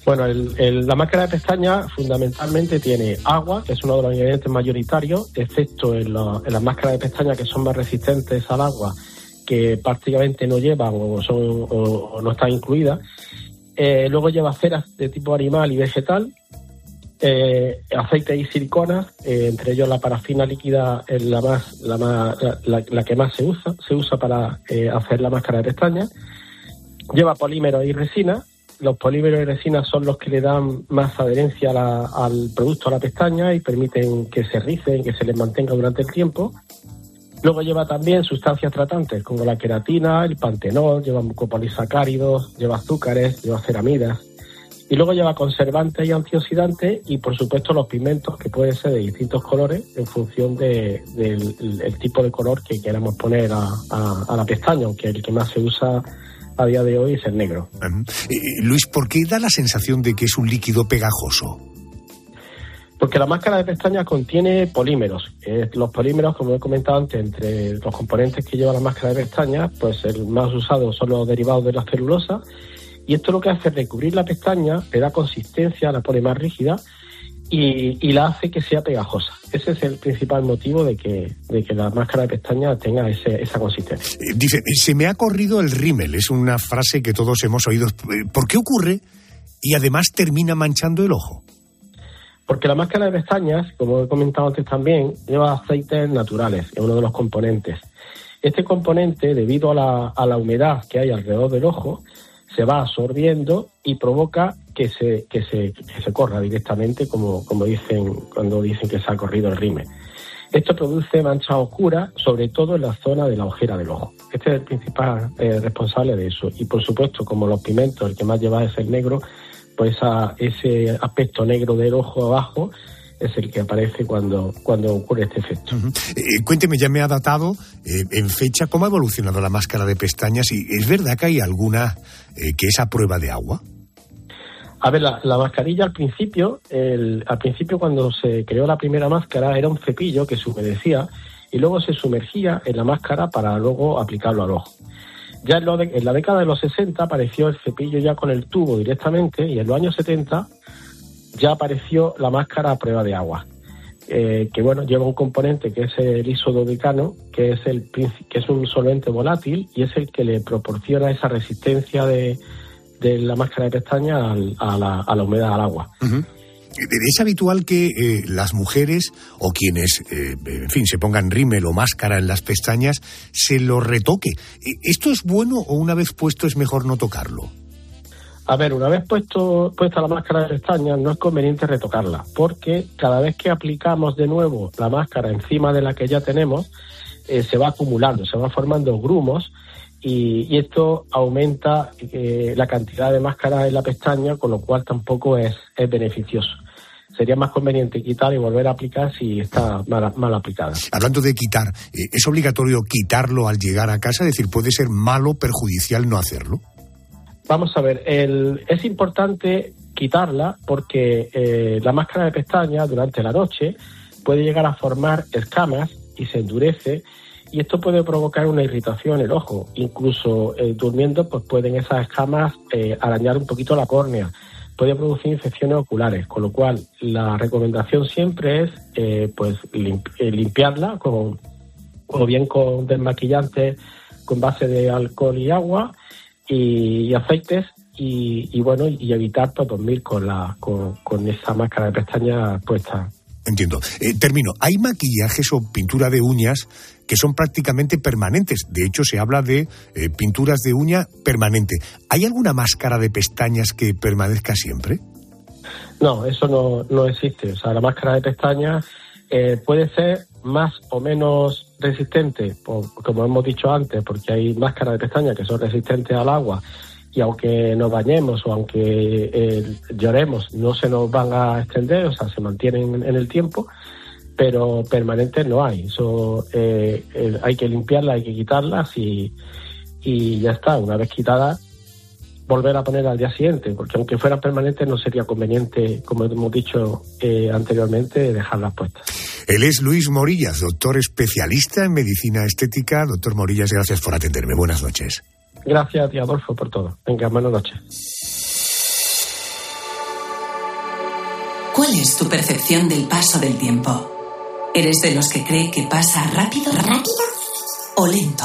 Bueno, el- la máscara de pestañas fundamentalmente tiene agua, que es uno de los ingredientes mayoritarios, excepto en, la- en las máscaras de pestañas que son más resistentes al agua, que prácticamente no llevan o, son, o no están incluidas. Eh, luego lleva ceras de tipo animal y vegetal, eh, aceite y siliconas, eh, entre ellos la parafina líquida es la más, la más, la, que más se usa, se usa para eh, hacer la máscara de pestañas. Lleva polímeros y resina. Los polímeros y resina son los que le dan más adherencia a la- al producto, a la pestaña, y permiten que se ricen, que se les mantenga durante el tiempo. Luego lleva también sustancias tratantes como la queratina, el pantenol, lleva mucopolisacáridos, lleva azúcares, lleva ceramidas. Y luego lleva conservantes y antioxidantes y por supuesto los pigmentos que pueden ser de distintos colores en función de- del el tipo de color que queramos poner a, a- a la pestaña, aunque el que más se usa a día de hoy es el negro. Eh, Luis, ¿por qué da la sensación de que es un líquido pegajoso? Porque la máscara de pestañas contiene polímeros. Eh, los polímeros, como he comentado antes, entre los componentes que lleva la máscara de pestañas, pues el más usado son los derivados de la celulosa. Y esto lo que hace es recubrir la pestaña, le da consistencia, la pone más rígida y, y la hace que sea pegajosa. Ese es el principal motivo de que, de que la máscara de pestañas tenga ese- esa consistencia. Eh, Dice, se me ha corrido el rímel, es una frase que todos hemos oído. Eh, ¿Por qué ocurre y además termina manchando el ojo? Porque la máscara de pestañas, como he comentado antes también, lleva aceites naturales, es uno de los componentes. Este componente, debido a la, a la humedad que hay alrededor del ojo, se va absorbiendo y provoca que se, que se, se corra directamente, como, como dicen cuando dicen que se ha corrido el rímel. Esto produce manchas oscuras, sobre todo en la zona de la ojera del ojo. Este es el principal eh, responsable de eso. Y por supuesto, como los pigmentos, el que más lleva es el negro, pues esa- ese aspecto negro del ojo abajo es el que aparece cuando, cuando ocurre este efecto. Eh, cuénteme, ya me ha datado eh, en fecha cómo ha evolucionado la máscara de pestañas y es verdad que hay alguna eh, que es a prueba de agua. A ver, la, la mascarilla al principio, el- al principio cuando se creó la primera máscara era un cepillo que se humedecía y luego se sumergía en la máscara para luego aplicarlo al ojo. Ya en la década de los 60 apareció el cepillo ya con el tubo directamente y en los años 70 ya apareció la máscara a prueba de agua. Eh, que bueno lleva un componente que es el isododecano, que es el que es un solvente volátil y es el que le proporciona esa resistencia de, la máscara de pestaña al- a, la, a la humedad al agua. Ujú. Es habitual que eh, las mujeres o quienes, eh, en fin, se pongan rímel o máscara en las pestañas, se lo retoque. Eh, ¿Esto es bueno o una vez puesto es mejor no tocarlo? A ver, una vez puesto, puesta la máscara de pestañas, no es conveniente retocarla, porque cada vez que aplicamos de nuevo la máscara encima de la que ya tenemos, eh, se va acumulando, se van formando grumos y, esto aumenta eh, la cantidad de máscara en la pestaña, con lo cual tampoco es, es beneficioso. Sería más conveniente quitar y volver a aplicar si está mal, mal aplicada. Hablando de quitar, eh, ¿es obligatorio quitarlo al llegar a casa? Es decir, ¿puede ser malo, perjudicial no hacerlo? Vamos a ver, el- es importante quitarla porque eh, la máscara de pestaña durante la noche puede llegar a formar escamas y se endurece y esto puede provocar una irritación en el ojo. Incluso eh, durmiendo pues pueden esas escamas eh, arañar un poquito la córnea. Puede producir infecciones oculares, con lo cual la recomendación siempre es eh, pues limp- eh, limpiarla con o bien con desmaquillantes con base de alcohol y agua y, y aceites y, y bueno y evitar pues, dormir con la con, con esa máscara de pestaña puesta. Entiendo. Eh, termino. Hay maquillajes o pintura de uñas que son prácticamente permanentes. De hecho, se habla de eh, pinturas de uña permanente. ¿Hay alguna máscara de pestañas que permanezca siempre? No, eso no, no existe. O sea, la máscara de pestaña eh, puede ser más o menos resistente, como hemos dicho antes, porque hay máscaras de pestaña que son resistentes al agua y aunque nos bañemos o aunque eh, lloremos, no se nos van a extender, o sea, se mantienen en el tiempo, pero permanentes no hay. Eh, eh, hay que limpiarlas, hay que quitarlas y, y ya está. Una vez quitadas, volver a poner al día siguiente, porque aunque fueran permanentes no sería conveniente, como hemos dicho eh, anteriormente, dejarlas puestas. Él es Luis Morillas, doctor especialista en medicina estética. Doctor Morillas, gracias por atenderme. Buenas noches. Gracias a ti, Adolfo, por todo. Venga, buenas noches. ¿Cuál es tu percepción del paso del tiempo? ¿Eres de los que cree que pasa rápido, rápido o lento?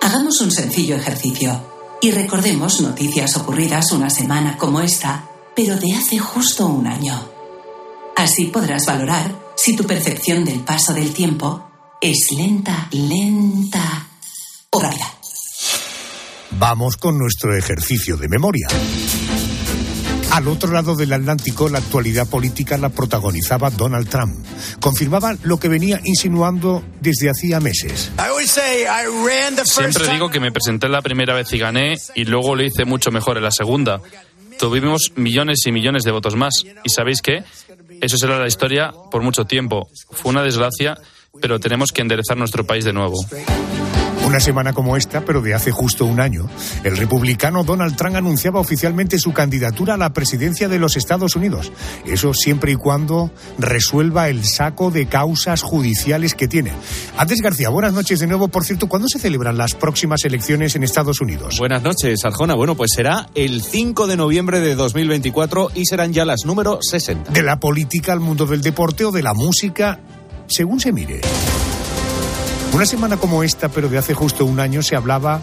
Hagamos un sencillo ejercicio y recordemos noticias ocurridas una semana como esta, pero de hace justo un año. Así podrás valorar si tu percepción del paso del tiempo es lenta, lenta o rápida. Vamos con nuestro ejercicio de memoria. Al otro lado del Atlántico, la actualidad política la protagonizaba Donald Trump. Confirmaba lo que venía insinuando desde hacía meses. Siempre digo que me presenté la primera vez y gané y luego lo hice mucho mejor en la segunda. Tuvimos millones y millones de votos más. ¿Y sabéis qué? Eso será la historia por mucho tiempo. Fue una desgracia, pero tenemos que enderezar nuestro país de nuevo. Una semana como esta, pero de hace justo un año, el republicano Donald Trump anunciaba oficialmente su candidatura a la presidencia de los Estados Unidos. Eso siempre y cuando resuelva el saco de causas judiciales que tiene. Andrés García, buenas noches de nuevo. Por cierto, ¿cuándo se celebran las próximas elecciones en Estados Unidos? Buenas noches, Arjona. Bueno, pues será el 5 de noviembre de 2024 y serán ya las número 60. De la política al mundo del deporte o de la música, según se mire. Una semana como esta, pero de hace justo un año, se hablaba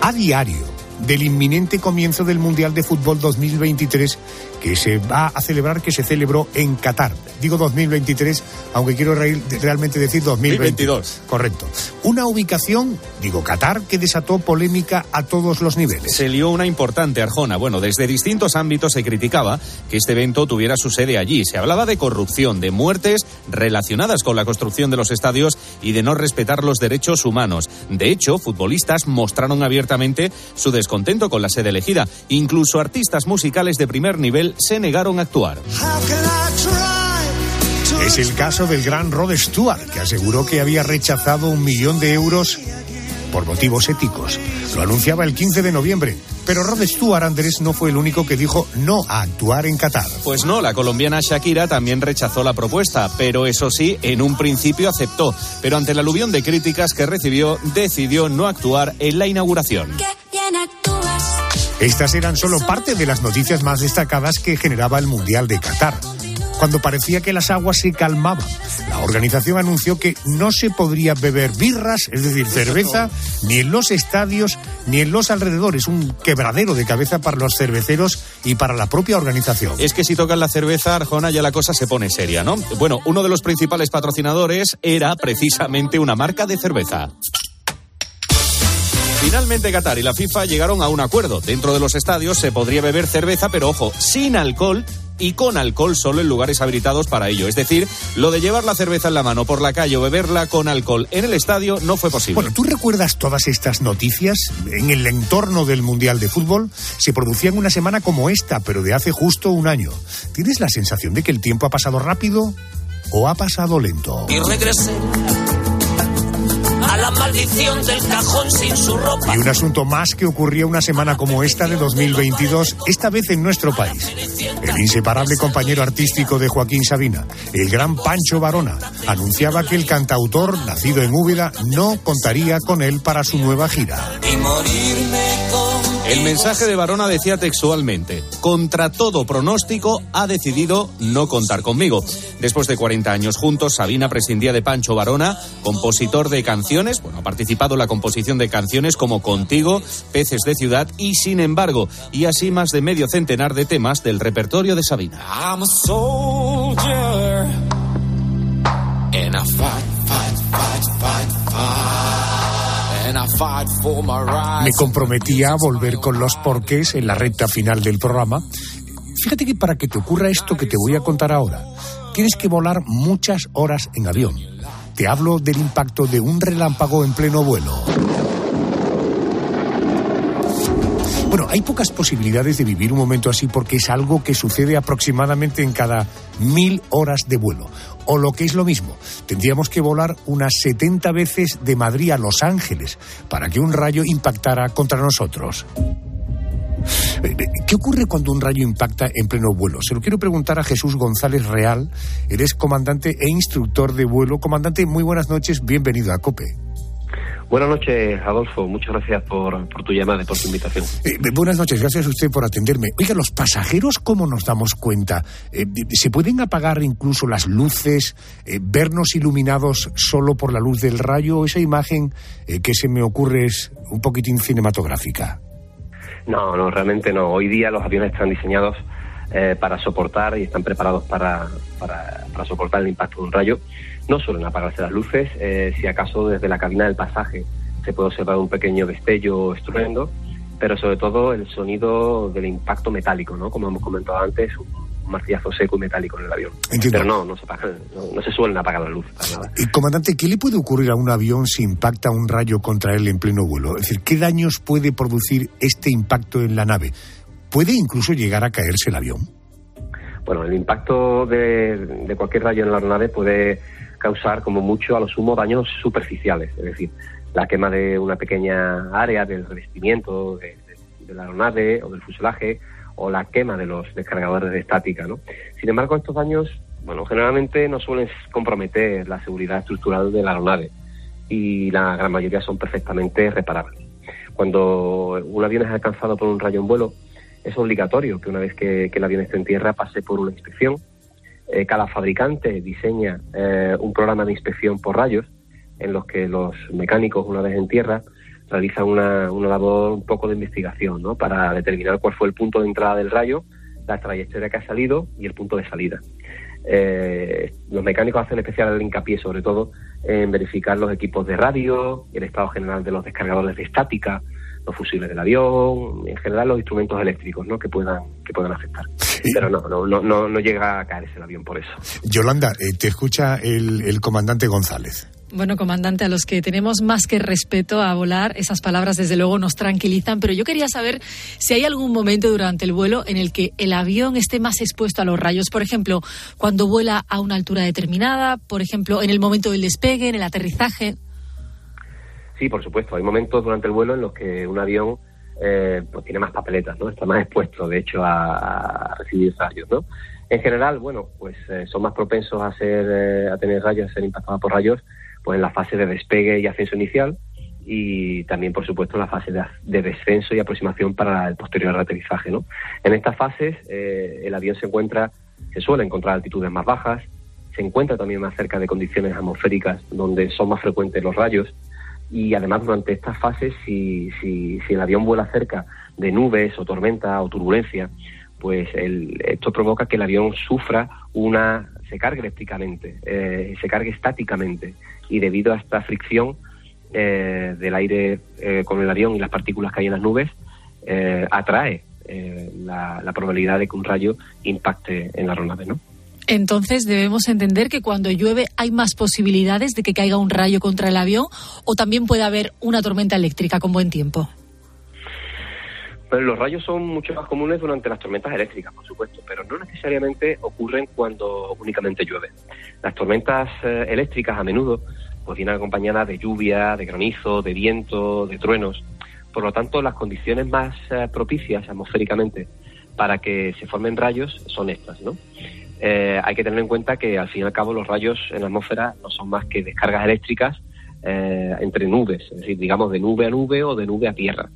a diario del inminente comienzo del Mundial de Fútbol 2023 que se va a celebrar, que se celebró en Qatar. Digo 2023, aunque quiero reír- realmente decir 2022. Correcto. Una ubicación, digo Qatar, que desató polémica a todos los niveles. Se lió una importante Arjona. Bueno, desde distintos ámbitos se criticaba que este evento tuviera su sede allí. Se hablaba de corrupción, de muertes relacionadas con la construcción de los estadios y de no respetar los derechos humanos. De hecho, futbolistas mostraron abiertamente su descontento con la sede elegida. Incluso artistas musicales de primer nivel se negaron a actuar. Es el caso del gran Rod Stewart, que aseguró que había rechazado un millón de euros por motivos éticos. Lo anunciaba el 15 de noviembre. Pero Rod Stewart, Andrés, no fue el único que dijo no a actuar en Qatar. Pues no, la colombiana Shakira también rechazó la propuesta, pero eso sí, en un principio aceptó. Pero ante el aluvión de críticas que recibió, decidió no actuar en la inauguración. Estas eran solo parte de las noticias más destacadas que generaba el Mundial de Qatar. Cuando parecía que las aguas se calmaban. La organización anunció que no se podría beber birras, es decir, cerveza, ni en los estadios ni en los alrededores. Un quebradero de cabeza para los cerveceros y para la propia organización. Es que si tocan la cerveza, Arjona, ya la cosa se pone seria, ¿no? Bueno, uno de los principales patrocinadores era precisamente una marca de cerveza. Finalmente Qatar y la FIFA llegaron a un acuerdo. Dentro de los estadios se podría beber cerveza, pero ojo, sin alcohol y con alcohol solo en lugares habilitados para ello. Es decir, lo de llevar la cerveza en la mano por la calle o beberla con alcohol en el estadio no fue posible. Bueno, ¿tú recuerdas todas estas noticias? En el entorno del Mundial de Fútbol se producían una semana como esta, pero de hace justo un año. ¿Tienes la sensación de que el tiempo ha pasado rápido o ha pasado lento? Y regresé a la maldición del cajón sin su ropa. Y un asunto más que ocurría una semana como esta de 2022, esta vez en nuestro país. El inseparable compañero artístico de Joaquín Sabina, el gran Pancho Varona, anunciaba que el cantautor, nacido en Úbeda, no contaría con él para su nueva gira. Y morirme El mensaje de Varona decía textualmente, contra todo pronóstico ha decidido no contar conmigo. Después de 40 años juntos, Sabina prescindía de Pancho Varona, compositor de canciones, bueno, ha participado en la composición de canciones como Contigo, Peces de Ciudad y Sin embargo, y así más de medio centenar de temas del repertorio de Sabina. I'm a soldier and I fight, fight, fight, Me comprometía a volver con los porqués en la recta final del programa. Fíjate que para que te ocurra esto que te voy a contar ahora, tienes que volar muchas horas en avión. Te hablo del impacto de un relámpago en pleno vuelo. Bueno, hay pocas posibilidades de vivir un momento así porque es algo que sucede aproximadamente en cada mil horas de vuelo. O lo que es lo mismo, tendríamos que volar unas 70 veces de Madrid a Los Ángeles para que un rayo impactara contra nosotros. Eh, ¿Qué ocurre cuando un rayo impacta en pleno vuelo? Se lo quiero preguntar a Jesús González Real. Eres comandante e instructor de vuelo. Comandante, muy buenas noches. Bienvenido a COPE. Buenas noches, Adolfo. Muchas gracias por, por tu llamada y por tu invitación. Eh, buenas noches, gracias a usted por atenderme. Oiga, los pasajeros, ¿cómo nos damos cuenta? Eh, ¿Se pueden apagar incluso las luces, eh, vernos iluminados solo por la luz del rayo? Esa imagen que se me ocurre es un poquitín cinematográfica. No, no, realmente no. Hoy día los aviones están diseñados eh, para soportar y están preparados para, para, para soportar el impacto de un rayo. No suelen apagarse las luces, eh, si acaso desde la cabina del pasaje se puede observar un pequeño destello o estruendo, pero sobre todo el sonido del impacto metálico, ¿no? Como hemos comentado antes, un martillazo seco y metálico en el avión. Entiendo. Pero no, no se, apagan, no, no se suelen apagar las luces para nada. Y, comandante, ¿qué le puede ocurrir a un avión si impacta un rayo contra él en pleno vuelo? Es decir, ¿qué daños puede producir este impacto en la nave? ¿Puede incluso llegar a caerse el avión? Bueno, el impacto de, cualquier rayo en la aeronave puede causar como mucho a lo sumo daños superficiales, es decir, la quema de una pequeña área del revestimiento de- de la aeronave o del fuselaje o la quema de los descargadores de estática, ¿no? Sin embargo, estos daños, bueno, generalmente no suelen comprometer la seguridad estructural de la aeronave y la gran mayoría son perfectamente reparables. Cuando un avión es alcanzado por un rayo en vuelo, es obligatorio que una vez que, el avión esté en tierra pase por una inspección. Eh, cada fabricante diseña eh, un programa de inspección por rayos en los que los mecánicos, una vez en tierra, realizan una, una labor un poco de investigación ¿no? para determinar cuál fue el punto de entrada del rayo, la trayectoria que ha salido y el punto de salida. Eh, los mecánicos hacen especial hincapié sobre todo en verificar los equipos de radio, el estado general de los descargadores de estática, los fusibles del avión, en general los instrumentos eléctricos ¿no? que puedan que puedan afectar. Pero no, no, no, no, no llega a caerse el avión por eso. Yolanda, eh, te escucha el, el comandante González. Bueno, comandante, a los que tenemos más que respeto a volar, esas palabras desde luego nos tranquilizan, pero yo quería saber si hay algún momento durante el vuelo en el que el avión esté más expuesto a los rayos. Por ejemplo, cuando vuela a una altura determinada, por ejemplo, en el momento del despegue, en el aterrizaje. Sí, por supuesto. Hay momentos durante el vuelo en los que un avión eh, pues tiene más papeletas, ¿no? Está más expuesto, de hecho, a, recibir rayos, ¿no? En general, bueno, pues eh, son más propensos a ser, eh, a tener rayos, a ser impactados por rayos, pues en la fase de despegue y ascenso inicial y también, por supuesto, en la fase de, de descenso y aproximación para el posterior aterrizaje, ¿no? En estas fases, eh, el avión se encuentra se suele encontrar altitudes más bajas, se encuentra también más cerca de condiciones atmosféricas donde son más frecuentes los rayos y además durante estas fases si, si, si el avión vuela cerca de nubes o tormenta o turbulencia, pues el, esto provoca que el avión sufra una se cargue eléctricamente, eh, se cargue estáticamente y debido a esta fricción eh, del aire eh, con el avión y las partículas que hay en las nubes eh, atrae eh, la, la probabilidad de que un rayo impacte en la aeronave, ¿no? Entonces debemos entender que cuando llueve hay más posibilidades de que caiga un rayo contra el avión o también puede haber una tormenta eléctrica con buen tiempo. Pero los rayos son mucho más comunes durante las tormentas eléctricas, por supuesto, pero no necesariamente ocurren cuando únicamente llueve. Las tormentas eh, eléctricas a menudo pues vienen acompañadas de lluvia, de granizo, de viento, de truenos. Por lo tanto, las condiciones más eh, propicias atmosféricamente para que se formen rayos son estas, ¿no? Eh, hay que tener en cuenta que al fin y al cabo los rayos en la atmósfera no son más que descargas eléctricas eh, entre nubes, es decir, digamos de nube a nube o de nube a tierra.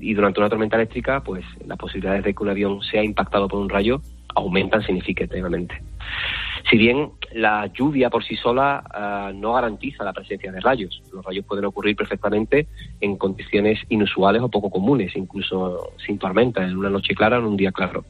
Y durante una tormenta eléctrica, pues las posibilidades de que un avión sea impactado por un rayo aumentan significativamente. Si bien la lluvia por sí sola uh, no garantiza la presencia de rayos, los rayos pueden ocurrir perfectamente en condiciones inusuales o poco comunes, incluso sin tormenta, en una noche clara o en un día claro.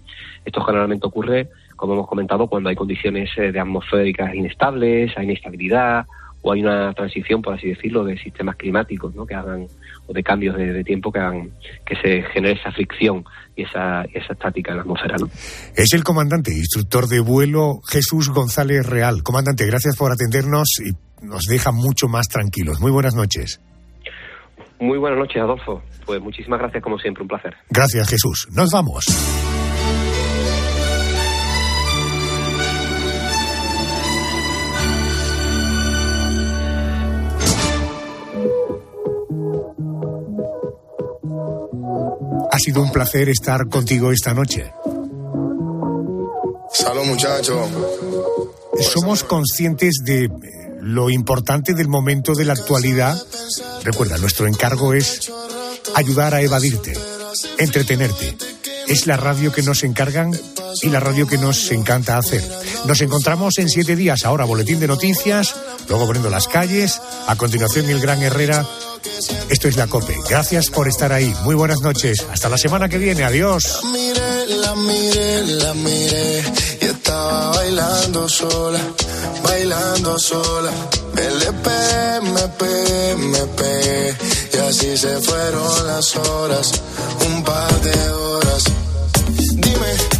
Esto generalmente ocurre, como hemos comentado, cuando hay condiciones eh, de atmosféricas inestables, hay inestabilidad o hay una transición, por así decirlo, de sistemas climáticos ¿no? que hagan o de cambios de, de, tiempo que hagan que se genere esa fricción y esa, esa estática en la atmósfera. ¿no? Es el comandante, instructor de vuelo Jesús González Real. Comandante, gracias por atendernos y nos deja mucho más tranquilos. Muy buenas noches. Muy buenas noches, Adolfo. Pues muchísimas gracias, como siempre, un placer. Gracias, Jesús. Nos vamos. Sido un placer estar contigo esta noche. Salud, muchachos. Somos conscientes de lo importante del momento de la actualidad. Recuerda, nuestro encargo es ayudar a evadirte, entretenerte. Es la radio que nos encargan y la radio que nos encanta hacer. Nos encontramos en siete días. Ahora, boletín de noticias, luego abriendo las calles, a continuación el Gran Herrera. Esto es la COPE. Gracias por estar ahí. Muy buenas noches. Hasta la semana que viene. Adiós. La miré, la miré, la miré. Y estaba bailando sola, bailando sola. Me le pegué. Y así se fueron las horas, un par de horas. Dime,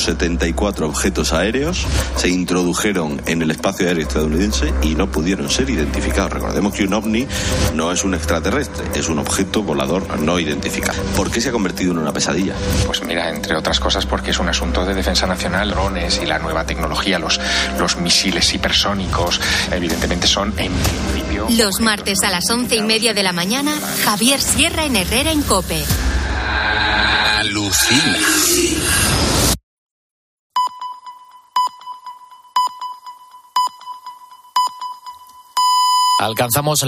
274 objetos aéreos se introdujeron en el espacio aéreo estadounidense y no pudieron ser identificados. Recordemos que un ovni no es un extraterrestre, es un objeto volador no identificado. ¿Por qué se ha convertido en una pesadilla? Pues mira, entre otras cosas porque es un asunto de defensa nacional, drones y la nueva tecnología, los, los misiles hipersónicos, evidentemente son en principio... Los martes a las once y media de la mañana, Javier Sierra en Herrera en Cope. Alucina. Alcanzamos